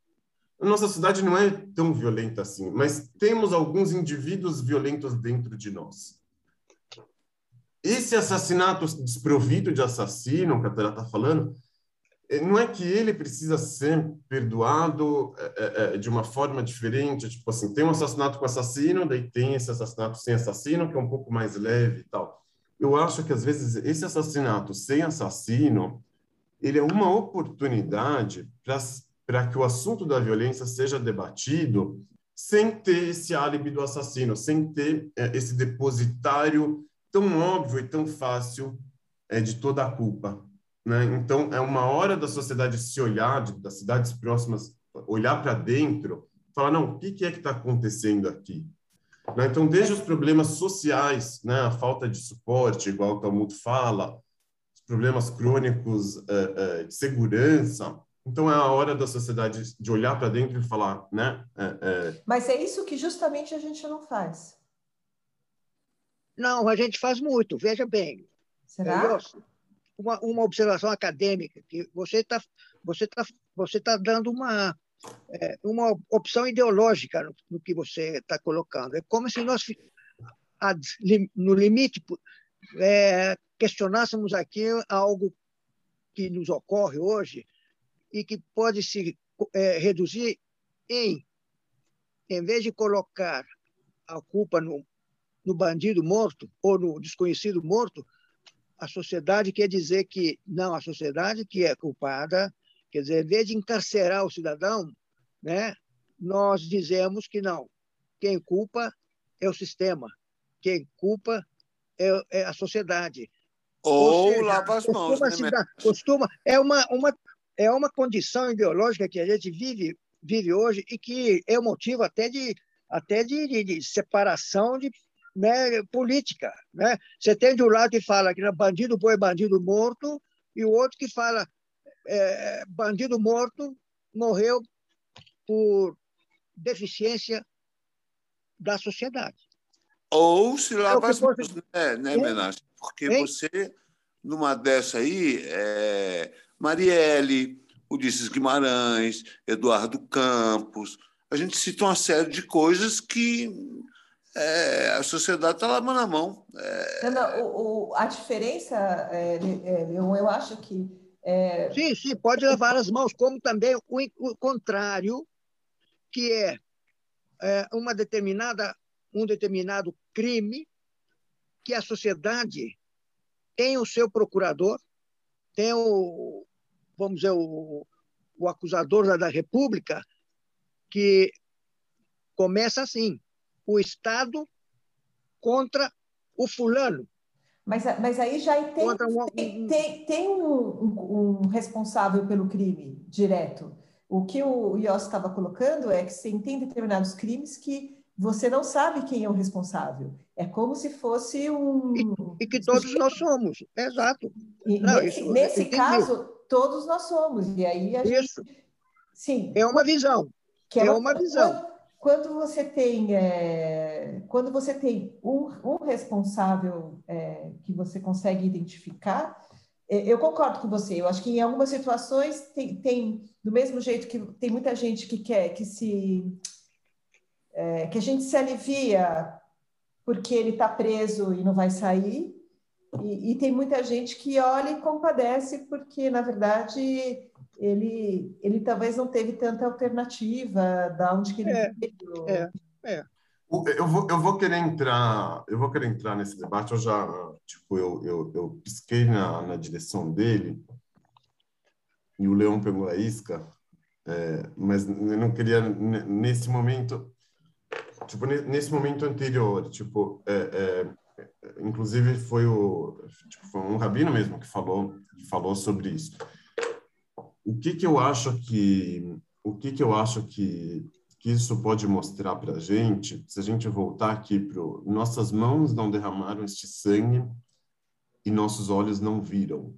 A nossa sociedade não é tão violenta assim, mas temos alguns indivíduos violentos dentro de nós. Esse assassinato desprovido de assassino, que a Tara está falando, eh, não é que ele precisa ser perdoado é, é, de uma forma diferente, tipo assim, tem um assassinato com assassino, daí tem esse assassinato sem assassino, que é um pouco mais leve e tal. Eu acho que, às vezes, esse assassinato sem assassino, ele é uma oportunidade para que o assunto da violência seja debatido sem ter esse álibi do assassino, sem ter é, esse depositário tão óbvio e tão fácil é, de toda a culpa. Né? Então, é uma hora da sociedade se olhar, de, das cidades próximas, olhar para dentro, falar, não, o que, que é que está acontecendo aqui? Né? Então, desde os problemas sociais, né? a falta de suporte, igual o Talmud fala, problemas crônicos uh, uh, de segurança, então é a hora da sociedade de olhar para dentro e falar, né? Uh, Mas é isso que justamente a gente não faz. Não, a gente faz muito, veja bem. Será? Uma, uma observação acadêmica, que você está você tá, você tá dando uma, é, uma opção ideológica no, no que você está colocando. É como se nós, no limite, é, questionássemos aqui algo que nos ocorre hoje e que pode se é, reduzir em, em vez de colocar a culpa no, no bandido morto ou no desconhecido morto, a sociedade quer dizer que não, a sociedade que é culpada, quer dizer, em vez de encarcerar o cidadão, né, nós dizemos que não, quem culpa é o sistema, quem culpa é, é a sociedade. Ou, seja, lava as mãos. Costuma, né? costuma, é, uma, uma, é uma condição ideológica que a gente vive, vive hoje e que é o motivo até de, até de, de, de separação de né, política. Né? Você tem de um lado que fala que bandido foi bandido morto, e o outro que fala é, bandido morto morreu por deficiência da sociedade. Ou se lava as mãos, né, né? Porque hein? você, numa dessa aí, é, Marielle, Ulisses Guimarães, Eduardo Campos, a gente cita uma série de coisas que é, a sociedade está lá mão na mão. É... Não, o, o, a diferença, é, é, eu, eu acho que. É... Sim, sim, pode levar as mãos, como também o, o contrário, que é, é, uma determinada, um determinado crime que a sociedade tem o seu procurador, tem o, vamos dizer, o, o acusador da, da República, que começa assim: o Estado contra o fulano. Mas, mas aí já tem, um... tem, tem, tem um, um, um, responsável pelo crime direto. O que o Ios estava colocando é que você tem determinados crimes que você não sabe quem é o responsável. É como se fosse um. E, e que todos nós somos, exato. Não, nesse, isso, nesse caso, todos nós somos. E aí a isso. Gente... Sim. É uma visão. É, é uma, visão. Quando, quando você tem, é, quando você tem um, um responsável é, que você consegue identificar, é, eu concordo com você. Eu acho que em algumas situações tem, tem do mesmo jeito que tem muita gente que quer que se é, que a gente se alivia porque ele está preso e não vai sair, e, e, tem muita gente que olha e compadece porque na verdade ele ele talvez não teve tanta alternativa da onde que ele é, veio. É, é. Eu vou, eu vou querer entrar, eu vou querer entrar nesse debate. Eu já, tipo, eu, eu, eu pisquei na, na direção dele e o Leão pegou a isca, é, mas eu não queria nesse momento, tipo, nesse momento anterior, tipo, é, é, inclusive foi o, tipo, foi um rabino mesmo que falou, que falou sobre isso. O que que eu acho que, o que que eu acho que que isso pode mostrar para a gente, se a gente voltar aqui para nossas mãos não derramaram este sangue e nossos olhos não viram.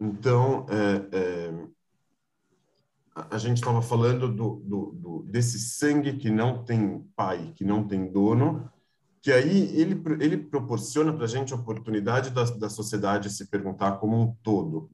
Então, é, a gente estava falando do, do, do, desse sangue que não tem pai, que não tem dono, que aí ele, ele proporciona para a gente a oportunidade da, da sociedade se perguntar como um todo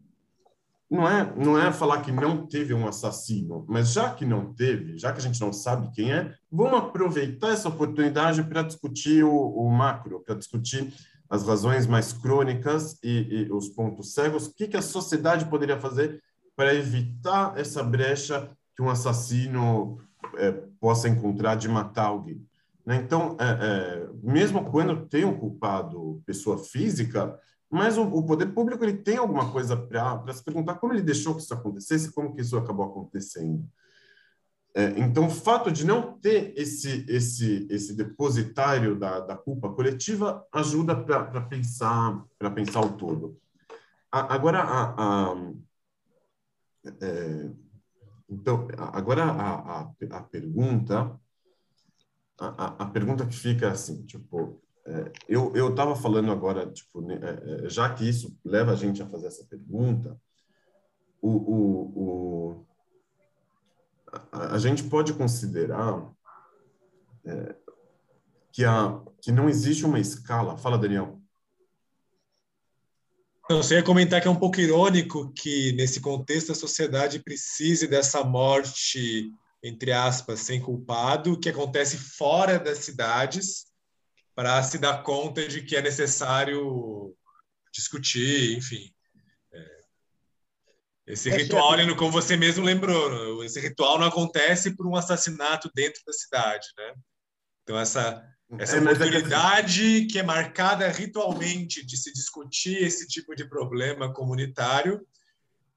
não é, não é falar que não teve um assassino, mas já que não teve, já que a gente não sabe quem é, vamos aproveitar essa oportunidade para discutir o, o macro, para discutir as razões mais crônicas e, e, os pontos cegos. O que, que a sociedade poderia fazer para evitar essa brecha que um assassino é, possa encontrar de matar alguém? Né? Então, é, é, mesmo quando tem um culpado pessoa física, mas o, o, poder público ele tem alguma coisa para se perguntar como ele deixou que isso acontecesse, como que isso acabou acontecendo. É, então, o fato de não ter esse esse esse depositário da, da culpa coletiva ajuda para pensar pensar o todo. A, agora a, a é, então agora a, a, a pergunta a, a, pergunta que fica assim tipo é, eu eu estava falando agora tipo né, é, é, já que isso leva a gente a fazer essa pergunta o, o, o a, gente pode considerar é, que a que não existe uma escala fala Daniel não, você ia comentar que é um pouco irônico que, nesse contexto, a sociedade precise dessa morte, entre aspas, sem culpado, que acontece fora das cidades, para se dar conta de que é necessário discutir, enfim. É, esse é ritual, como você mesmo lembrou, esse ritual não acontece por um assassinato dentro da cidade, né? Então essa essa é, oportunidade que é marcada ritualmente de se discutir esse tipo de problema comunitário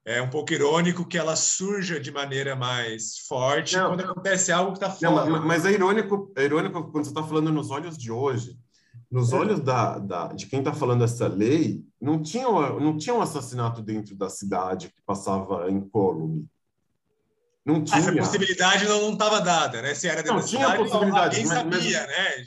é um pouco irônico que ela surja de maneira mais forte não, quando acontece algo que está fora. Não, mas é irônico, é irônico quando você está falando nos olhos de hoje. Nos é. olhos da, da, de quem está falando essa lei, não tinha, não tinha um assassinato dentro da cidade que passava incólume. Não tinha. Essa possibilidade não estava dada, né? Se era não, tinha possibilidade, alguém mas, sabia, mas... né?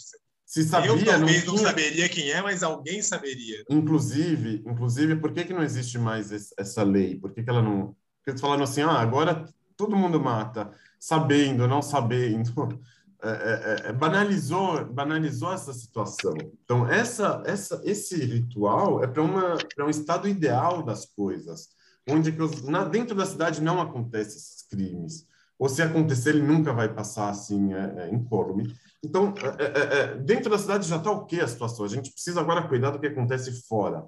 Se sabia, eu talvez não, não, saberia quem é, mas alguém saberia. Inclusive, inclusive, por que, que não existe mais essa lei? Por que, que ela não. Porque eles falaram assim, ah, agora todo mundo mata, sabendo, não sabendo. É, é, é, banalizou, banalizou essa situação. Então, essa, essa, esse ritual é para um estado ideal das coisas, onde que os, na, dentro da cidade não acontecem esses crimes, ou se acontecer, ele nunca vai passar assim é, é, incólume. Então, é, é, é dentro da cidade já está ok a situação. A gente precisa agora cuidar do que acontece fora.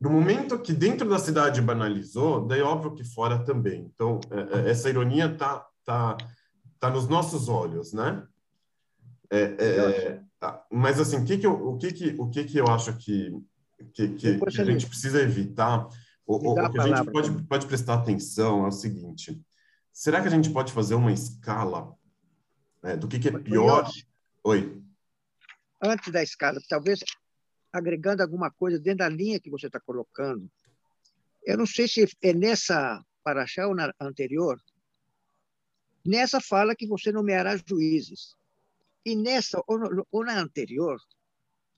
No momento que dentro da cidade banalizou, daí é óbvio que fora também. Então, é, essa ironia está tá, tá nos nossos olhos, né? Tá. mas assim, o que que eu, o que que o que que eu acho que que, que, que a gente precisa evitar, ou, ou que a gente pode, pode prestar atenção é o seguinte: será que a gente pode fazer uma escala né, do que, que é pior? Oi. Antes da escala, talvez agregando alguma coisa dentro da linha que você está colocando. Eu não sei se é nessa paraxá ou na anterior. Nessa fala que você nomeará juízes. E nessa, ou, ou na anterior,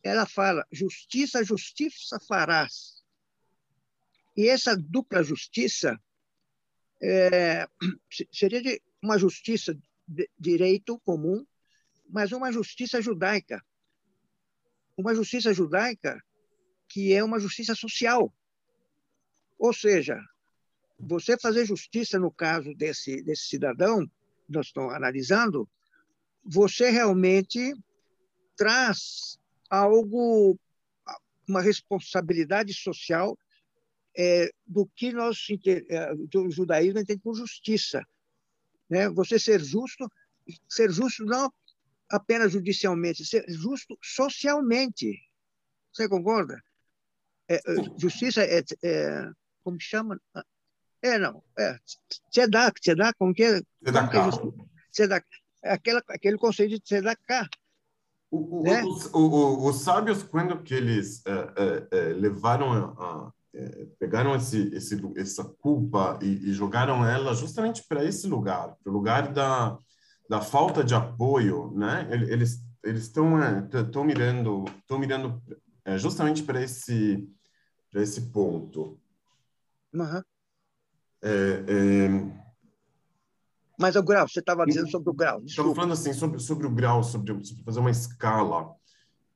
ela fala: justiça, justiça farás. E essa dupla justiça é, seria de uma justiça de direito comum, mas uma justiça judaica. Uma justiça judaica que é uma justiça social. Ou seja, você fazer justiça no caso desse, desse cidadão, nós estamos analisando, você realmente traz algo, uma responsabilidade social é, do que nós, é, do judaísmo entende por justiça. Né? Você ser justo, ser justo não apenas judicialmente, ser justo socialmente. Você concorda? É, é justiça é, é, como chama? É, não, é, tzedak, tzedak, como que é? Tzedak. É aquela, aquele conceito de tzedakah, o, né? os, o, os, sábios, quando que eles levaram a, é, pegaram esse, esse, essa culpa e, e jogaram ela justamente para esse lugar, para o lugar da, da falta de apoio, né? Eles eles estão estão mirando estão mirando justamente para esse para esse ponto. Uhum. É, mas o grau, você estava dizendo sobre o grau. Estava falando assim, sobre, sobre o grau, sobre, sobre fazer uma escala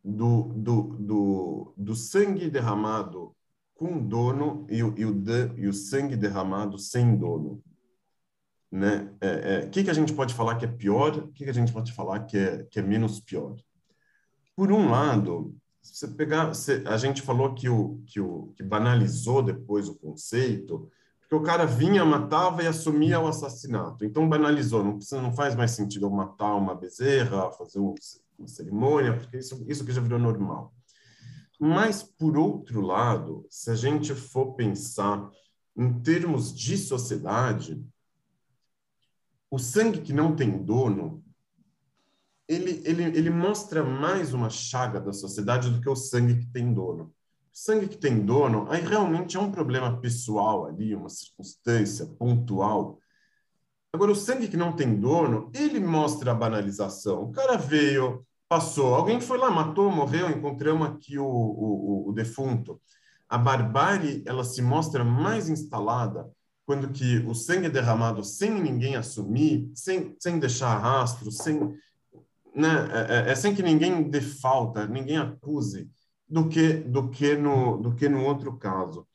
do, do, do, do sangue derramado com dono e o, e o, e o sangue derramado sem dono. Né? É, é, que, que a gente pode falar que é pior? O que, que a gente pode falar que é, que é menos pior? Por um lado, você pegar, você, a gente falou que o, que o que banalizou depois o conceito, porque o cara vinha, matava e assumia o assassinato. Então banalizou, não, precisa, não faz mais sentido eu matar uma bezerra, fazer um, uma cerimônia, porque isso, isso que já virou normal. Mas, por outro lado, se a gente for pensar em termos de sociedade, o sangue que não tem dono, ele, ele, ele mostra mais uma chaga da sociedade do que o sangue que tem dono sangue que tem dono, aí realmente é um problema pessoal ali, uma circunstância pontual. Agora, o sangue que não tem dono, ele mostra a banalização. O cara veio, passou, alguém foi lá, matou, morreu, encontramos aqui o, o, o defunto. A barbárie, ela se mostra mais instalada quando que o sangue é derramado sem ninguém assumir, sem, sem deixar rastro, sem, né, é, é, é sem que ninguém dê falta, ninguém acuse do que do que no do que no outro caso.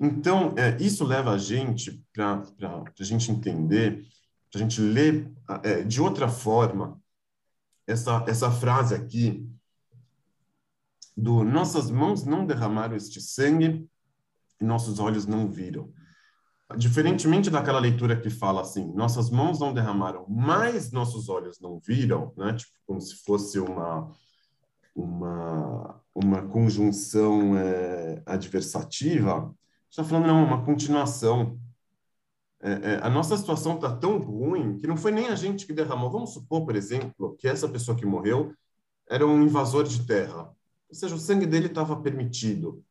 Então é, isso leva a gente para a gente entender, para a gente ler é, de outra forma essa essa frase aqui do nossas mãos não derramaram este sangue e nossos olhos não viram. Diferentemente daquela leitura que fala assim, nossas mãos não derramaram, mas nossos olhos não viram, né? Tipo como se fosse uma uma, uma conjunção é, adversativa, está falando, não, uma continuação. É, é, a nossa situação está tão ruim que não foi nem a gente que derramou. Vamos supor, por exemplo, que essa pessoa que morreu era um invasor de terra. Ou seja, o sangue dele estava permitido.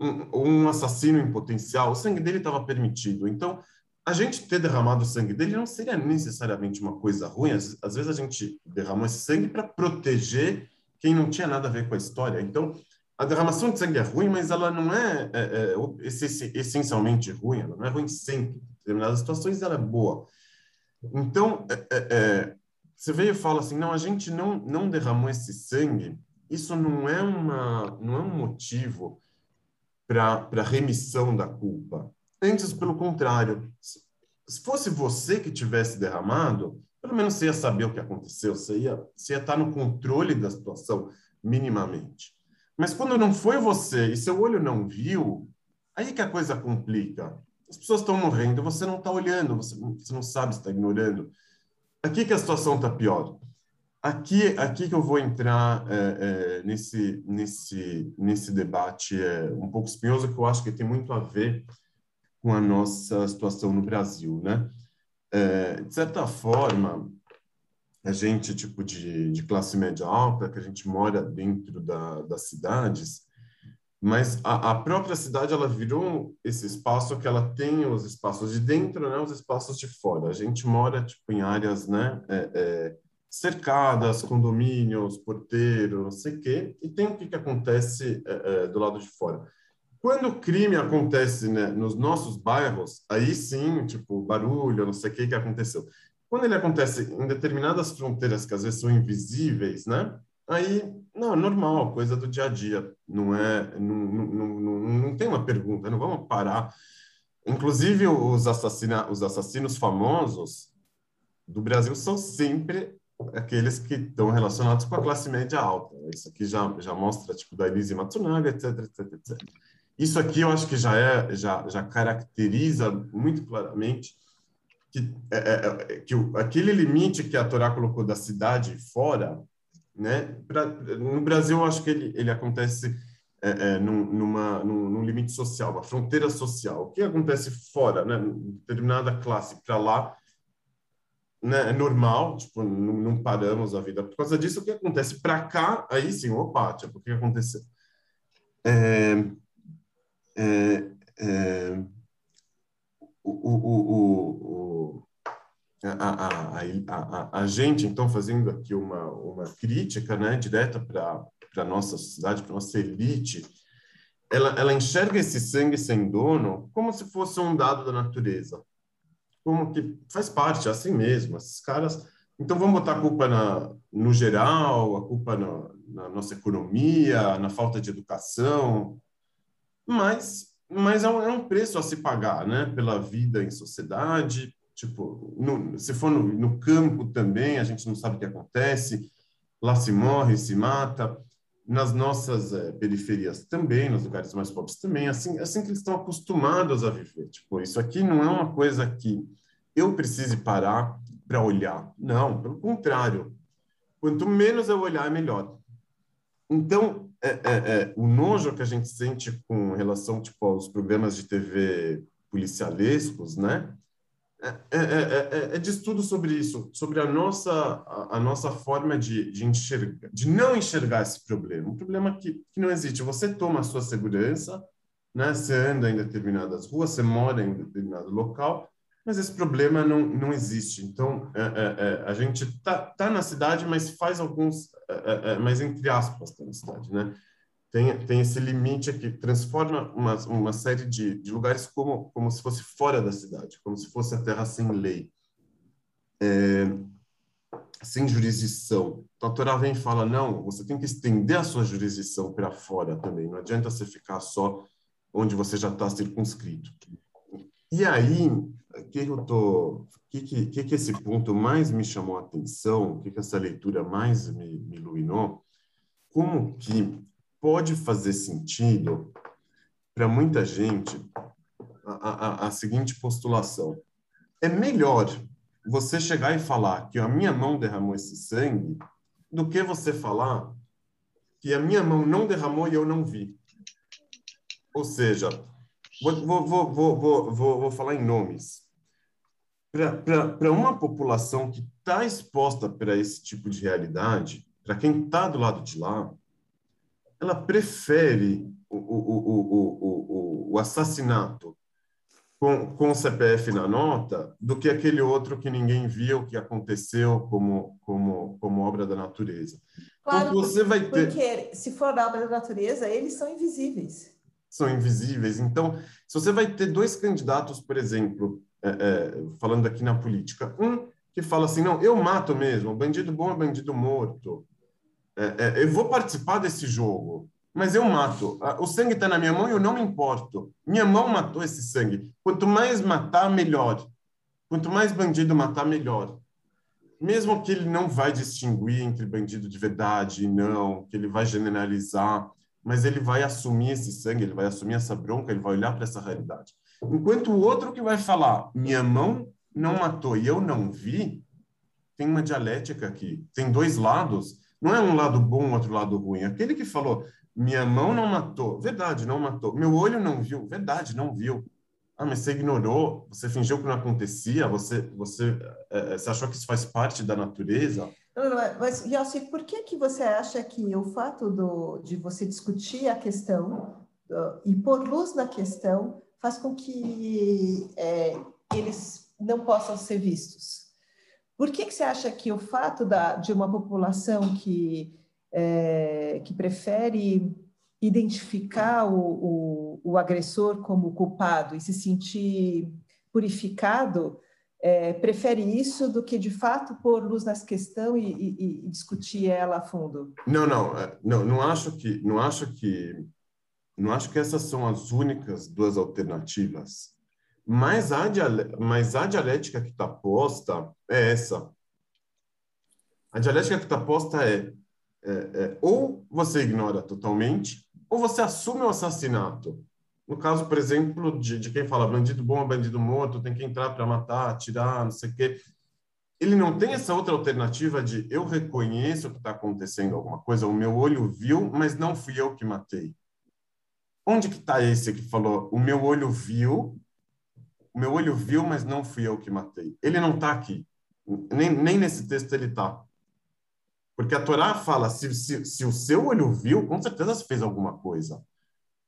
Um, um assassino em potencial, o sangue dele estava permitido. Então, a gente ter derramado o sangue dele não seria necessariamente uma coisa ruim. Às, às vezes a gente derramou esse sangue para proteger quem não tinha nada a ver com a história. Então, a derramação de sangue é ruim, mas ela não é, é, é essencialmente ruim, ela não é ruim sempre. Em determinadas situações ela é boa. Então, é, é, é, você veio e fala assim, não, a gente não, não derramou esse sangue, isso não é, uma, não é um motivo para remissão da culpa. Antes, pelo contrário, se fosse você que tivesse derramado, pelo menos você ia saber o que aconteceu, você ia, você ia estar no controle da situação minimamente. Mas quando não foi você e seu olho não viu, aí que a coisa complica. As pessoas estão morrendo, você não está olhando, você, você não sabe, está ignorando. Aqui que a situação está pior. Aqui, aqui que eu vou entrar é, é, nesse, nesse, nesse debate é, um pouco espinhoso, que eu acho que tem muito a ver com a nossa situação no Brasil, né? É, de certa forma, a gente, tipo, de, de classe média alta, que a gente mora dentro da, das cidades, mas a, a, própria cidade, ela virou esse espaço que ela tem os espaços de dentro, né, os espaços de fora. A gente mora, tipo, em áreas, né, é, é, cercadas, condomínios, porteiro, não sei o quê, e tem o que, que acontece é, é do lado de fora. Quando o crime acontece né, nos nossos bairros, aí sim, tipo, barulho, não sei o que que aconteceu. Quando ele acontece em determinadas fronteiras que às vezes são invisíveis, né? Aí, não, é normal, coisa do dia a dia. Não é, não, não, não, não tem uma pergunta, não vamos parar. Inclusive, os, assassina, os assassinos famosos do Brasil são sempre aqueles que estão relacionados com a classe média alta. Isso aqui já, já mostra, tipo, da Elise Matsunaga, etc, etc, etc. Isso aqui eu acho que já é já, já caracteriza muito claramente que, é, é, é que o, aquele limite que a Torá colocou da cidade fora, né? Pra, no Brasil eu acho que ele, ele acontece é, é, num, numa, num, num, limite social, uma fronteira social. O que acontece fora, né? Determinada classe para lá né, é normal, tipo, não, não, paramos a vida por causa disso. O que acontece para cá, aí sim, opa, tipo, o que aconteceu? É, é, é, o, o, o, a, a, a, a, gente, então, fazendo aqui uma, uma crítica né, direta para a nossa sociedade, para a nossa elite, ela, ela enxerga esse sangue sem dono como se fosse um dado da natureza. Como que faz parte, é assim mesmo. Esses caras. Então, vamos botar a culpa na, no geral, a culpa na, na nossa economia, na falta de educação, mas mas é um, é um, preço a se pagar, né? Pela vida em sociedade, tipo, no, se for no, no, campo também, a gente não sabe o que acontece, lá se morre, se mata, nas nossas é, periferias também, nos lugares mais pobres também, assim, assim que eles estão acostumados a viver. Tipo, isso aqui não é uma coisa que eu precise parar para olhar. Não, pelo contrário. Quanto menos eu olhar, é melhor. Então, é, é, é, o nojo que a gente sente com relação tipo, aos programas de TV policialescos, né? É, é, é, é, de estudo sobre isso, sobre a nossa, a, a nossa forma de, de, enxergar, de não enxergar esse problema. Um problema que, que não existe. Você toma a sua segurança, né? Você anda em determinadas ruas, você mora em determinado local, mas esse problema não, não existe. Então, é, é, é a gente está tá na cidade, mas faz alguns, é, é, é, mas entre aspas, está na cidade, né? Tem, tem esse limite que transforma uma, uma série de, de lugares como, como se fosse fora da cidade, como se fosse a terra sem lei, sem jurisdição. Então, a Torá vem e fala, não, você tem que estender a sua jurisdição para fora também, não adianta você ficar só onde você já está circunscrito. E aí, que eu tô, que, que, que esse ponto mais me chamou a atenção, que, que essa leitura mais me, me iluminou, como que pode fazer sentido para muita gente a, a, a seguinte postulação: é melhor você chegar e falar que a minha mão derramou esse sangue do que você falar que a minha mão não derramou e eu não vi. Ou seja, Vou, vou, vou, vou, vou, vou falar em nomes. Para uma população que está exposta para esse tipo de realidade, para quem está do lado de lá, ela prefere o, o, o, o, o assassinato com, com o CPF na nota do que aquele outro que ninguém viu, que aconteceu como, como, como obra da natureza. Claro, então, você vai ter... porque se for obra da natureza, eles são invisíveis são invisíveis. Então, se você vai ter dois candidatos, por exemplo, é, é, falando aqui na política, um que fala assim, não, eu mato mesmo, bandido bom é bandido morto, é, é eu vou participar desse jogo, mas eu mato. O sangue está na minha mão e eu não me importo. Minha mão matou esse sangue. Quanto mais matar, melhor. Quanto mais bandido matar, melhor. Mesmo que ele não vai distinguir entre bandido de verdade e não, que ele vai generalizar, mas ele vai assumir esse sangue, ele vai assumir essa bronca, ele vai olhar para essa realidade. Enquanto o outro que vai falar, minha mão não matou e eu não vi, tem uma dialética aqui, tem dois lados. Não é um lado bom, outro lado ruim. Aquele que falou, minha mão não matou, verdade, não matou. Meu olho não viu, verdade, não viu. Ah, mas você ignorou, você fingiu que não acontecia, você, você, é, você achou que isso faz parte da natureza? Mas, Yossi, por que, que você acha que o fato do, de você discutir a questão uh, e pôr luz na questão faz com que é, eles não possam ser vistos? Por que, que você acha que o fato da, de uma população que, é, que prefere identificar o, o, o, agressor como culpado e se sentir purificado, é, prefere isso do que de fato pôr luz nessa questão e, e, e, discutir ela a fundo? Não, não, é, não, não acho que, não acho que, não acho que essas são as únicas duas alternativas. Mas a, mas a dialética que está posta é essa. A dialética que está posta é, é, é, ou você ignora totalmente, ou você assume o assassinato. No caso, por exemplo, de, de quem fala bandido bom é bandido morto, tem que entrar para matar, atirar, não sei o quê. Ele não tem essa outra alternativa de eu reconheço que está acontecendo alguma coisa, o meu olho viu, mas não fui eu que matei. Onde que está esse que falou, o meu olho viu, o meu olho viu, mas não fui eu que matei. Ele não está aqui. Nem, nem nesse texto ele está. Porque a Torá fala, se, se, se o seu olho viu, com certeza você fez alguma coisa.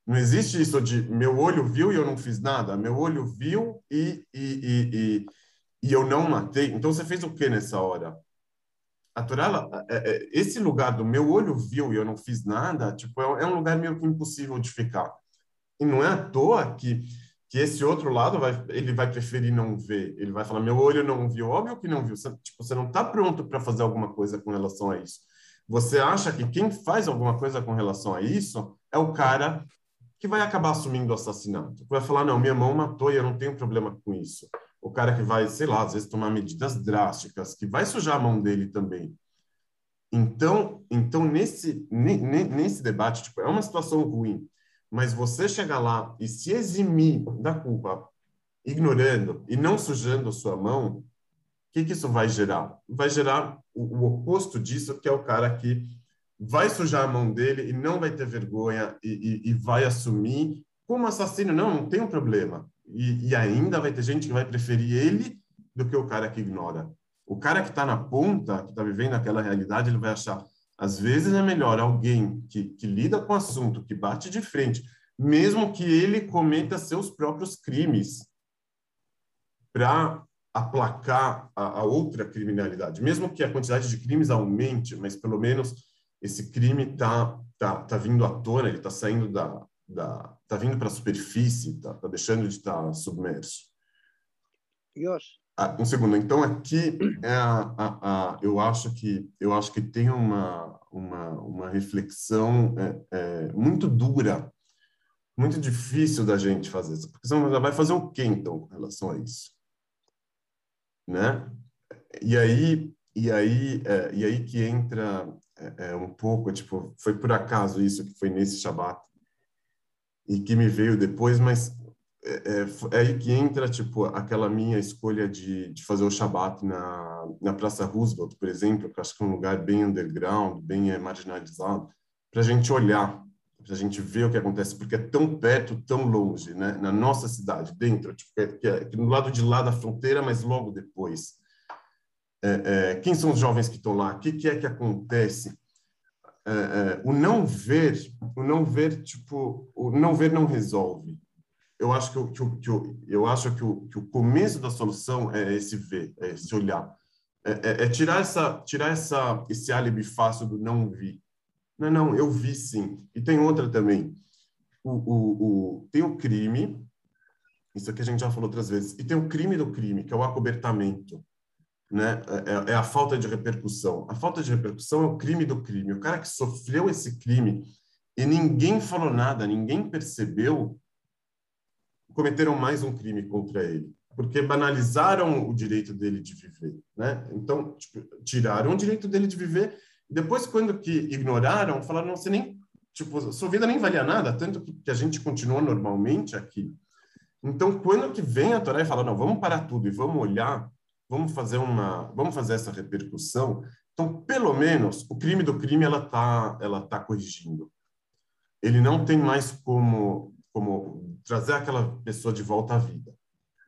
Não existe isso de meu olho viu e eu não fiz nada. Meu olho viu e, e, e, e, e eu não matei. Então você fez o que nessa hora? A é, é, esse lugar do meu olho viu e eu não fiz nada, tipo, é, é um lugar meio que impossível de ficar. E não é à toa que que esse outro lado vai, ele vai preferir não ver. Ele vai falar, meu olho não viu. Óbvio que não viu. Você, tipo, você não está pronto para fazer alguma coisa com relação a isso. Você acha que quem faz alguma coisa com relação a isso é o cara que vai acabar assumindo o assassinato. Vai falar, não, minha mão matou e eu não tenho problema com isso. O cara que vai, sei lá, às vezes tomar medidas drásticas, que vai sujar a mão dele também. Então, então nesse, nesse debate, tipo, é uma situação ruim mas você chegar lá e se eximir da culpa, ignorando e não sujando sua mão, o que, que isso vai gerar? Vai gerar o, o, oposto disso, que é o cara que vai sujar a mão dele e não vai ter vergonha e, e, e vai assumir como assassino. Não, não tem um problema. E, e ainda vai ter gente que vai preferir ele do que o cara que ignora. O cara que está na ponta, que está vivendo aquela realidade, ele vai achar às vezes é melhor alguém que, que lida com o assunto, que bate de frente, mesmo que ele cometa seus próprios crimes, para aplacar a, a, outra criminalidade. Mesmo que a quantidade de crimes aumente, mas pelo menos esse crime está tá, tá vindo à tona, ele está saindo da, da tá vindo para a superfície, está tá deixando de estar tá submerso. Ah, um segundo. Então aqui é a, a, a, eu acho que eu acho que tem uma uma, uma reflexão é, é, muito dura, muito difícil da gente fazer isso. Porque você vai fazer o quê então com relação a isso, né? E aí e aí é, e aí que entra é, é, um pouco tipo foi por acaso isso que foi nesse Shabat e que me veio depois, mas é, é, é, aí que entra tipo aquela minha escolha de, de fazer o Shabat na, na Praça Roosevelt, por exemplo, que acho que é um lugar bem underground, bem é, marginalizado, para a gente olhar, para a gente ver o que acontece, porque é tão perto, tão longe, né? Na nossa cidade, dentro, tipo, é, que é, que no lado de lá da fronteira, mas logo depois. É, quem são os jovens que estão lá? O que, que é que acontece? O não ver, o não ver, tipo, o não ver não resolve eu acho que, o, que, que eu acho que o, que o começo da solução é esse ver, é esse olhar. É, é, é, tirar, essa, tirar essa, esse álibi fácil do não vi. Não, não, eu vi sim. E tem outra também. O, o, o, tem o crime, isso aqui a gente já falou outras vezes, e tem o crime do crime, que é o acobertamento. Né? É, é, a falta de repercussão. A falta de repercussão é o crime do crime. O cara que sofreu esse crime e ninguém falou nada, ninguém percebeu, cometeram mais um crime contra ele. porque banalizaram o direito dele de viver, né? Então, tipo, tiraram o direito dele de viver. Depois, quando que ignoraram, falaram, não, você nem, tipo, sua vida nem valia nada, tanto que a gente continuou normalmente aqui. Então, quando que vem a Torá e fala, não, vamos parar tudo e vamos olhar, vamos fazer uma, vamos fazer essa repercussão. Então, pelo menos, o crime do crime ela tá, ela tá corrigindo. Ele não tem mais como, como trazer aquela pessoa de volta à vida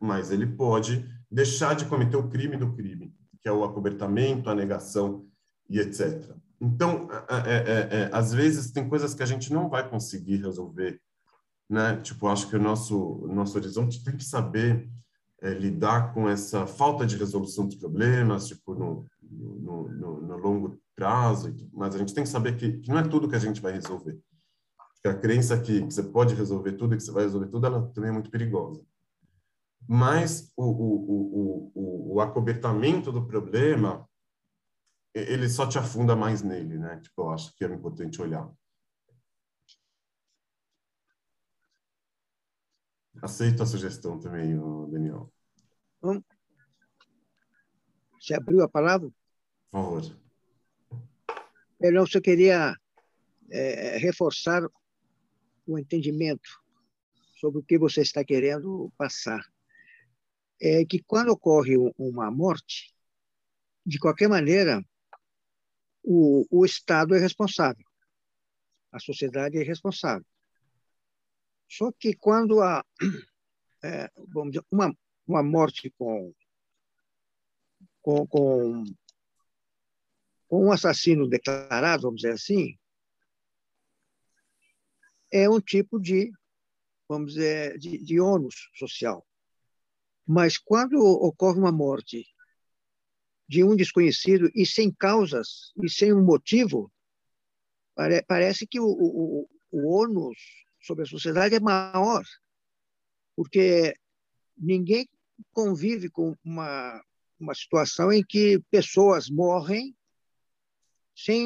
mas ele pode deixar de cometer o crime do crime, que é o acobertamento, a negação e etc. Então, é, é, é, às vezes tem coisas que a gente não vai conseguir resolver, né? Tipo, acho que o nosso nosso horizonte tem que saber é, lidar com essa falta de resolução dos problemas, tipo no, no, no, no longo prazo, mas a gente tem que saber que, que, não é tudo que a gente vai resolver. Porque a crença que, que você pode resolver tudo e que você vai resolver tudo, ela também é muito perigosa mas o, o, o, o, acobertamento do problema ele só te afunda mais nele, né? Tipo, eu acho que é importante olhar. Aceito a sugestão também, Daniel. Você abriu a palavra? Por favor. Eu não só queria é, reforçar o entendimento sobre o que você está querendo passar é que quando ocorre uma morte, de qualquer maneira, o, o Estado é responsável, a sociedade é responsável. Só que quando há é, vamos dizer, uma, uma morte com, com, com, com um assassino declarado, vamos dizer assim, é um tipo de, vamos dizer, de, de ônus social. Mas quando ocorre uma morte de um desconhecido e sem causas e sem um motivo, pare, parece que o, o, o ônus sobre a sociedade é maior, porque ninguém convive com uma, uma situação em que pessoas morrem sem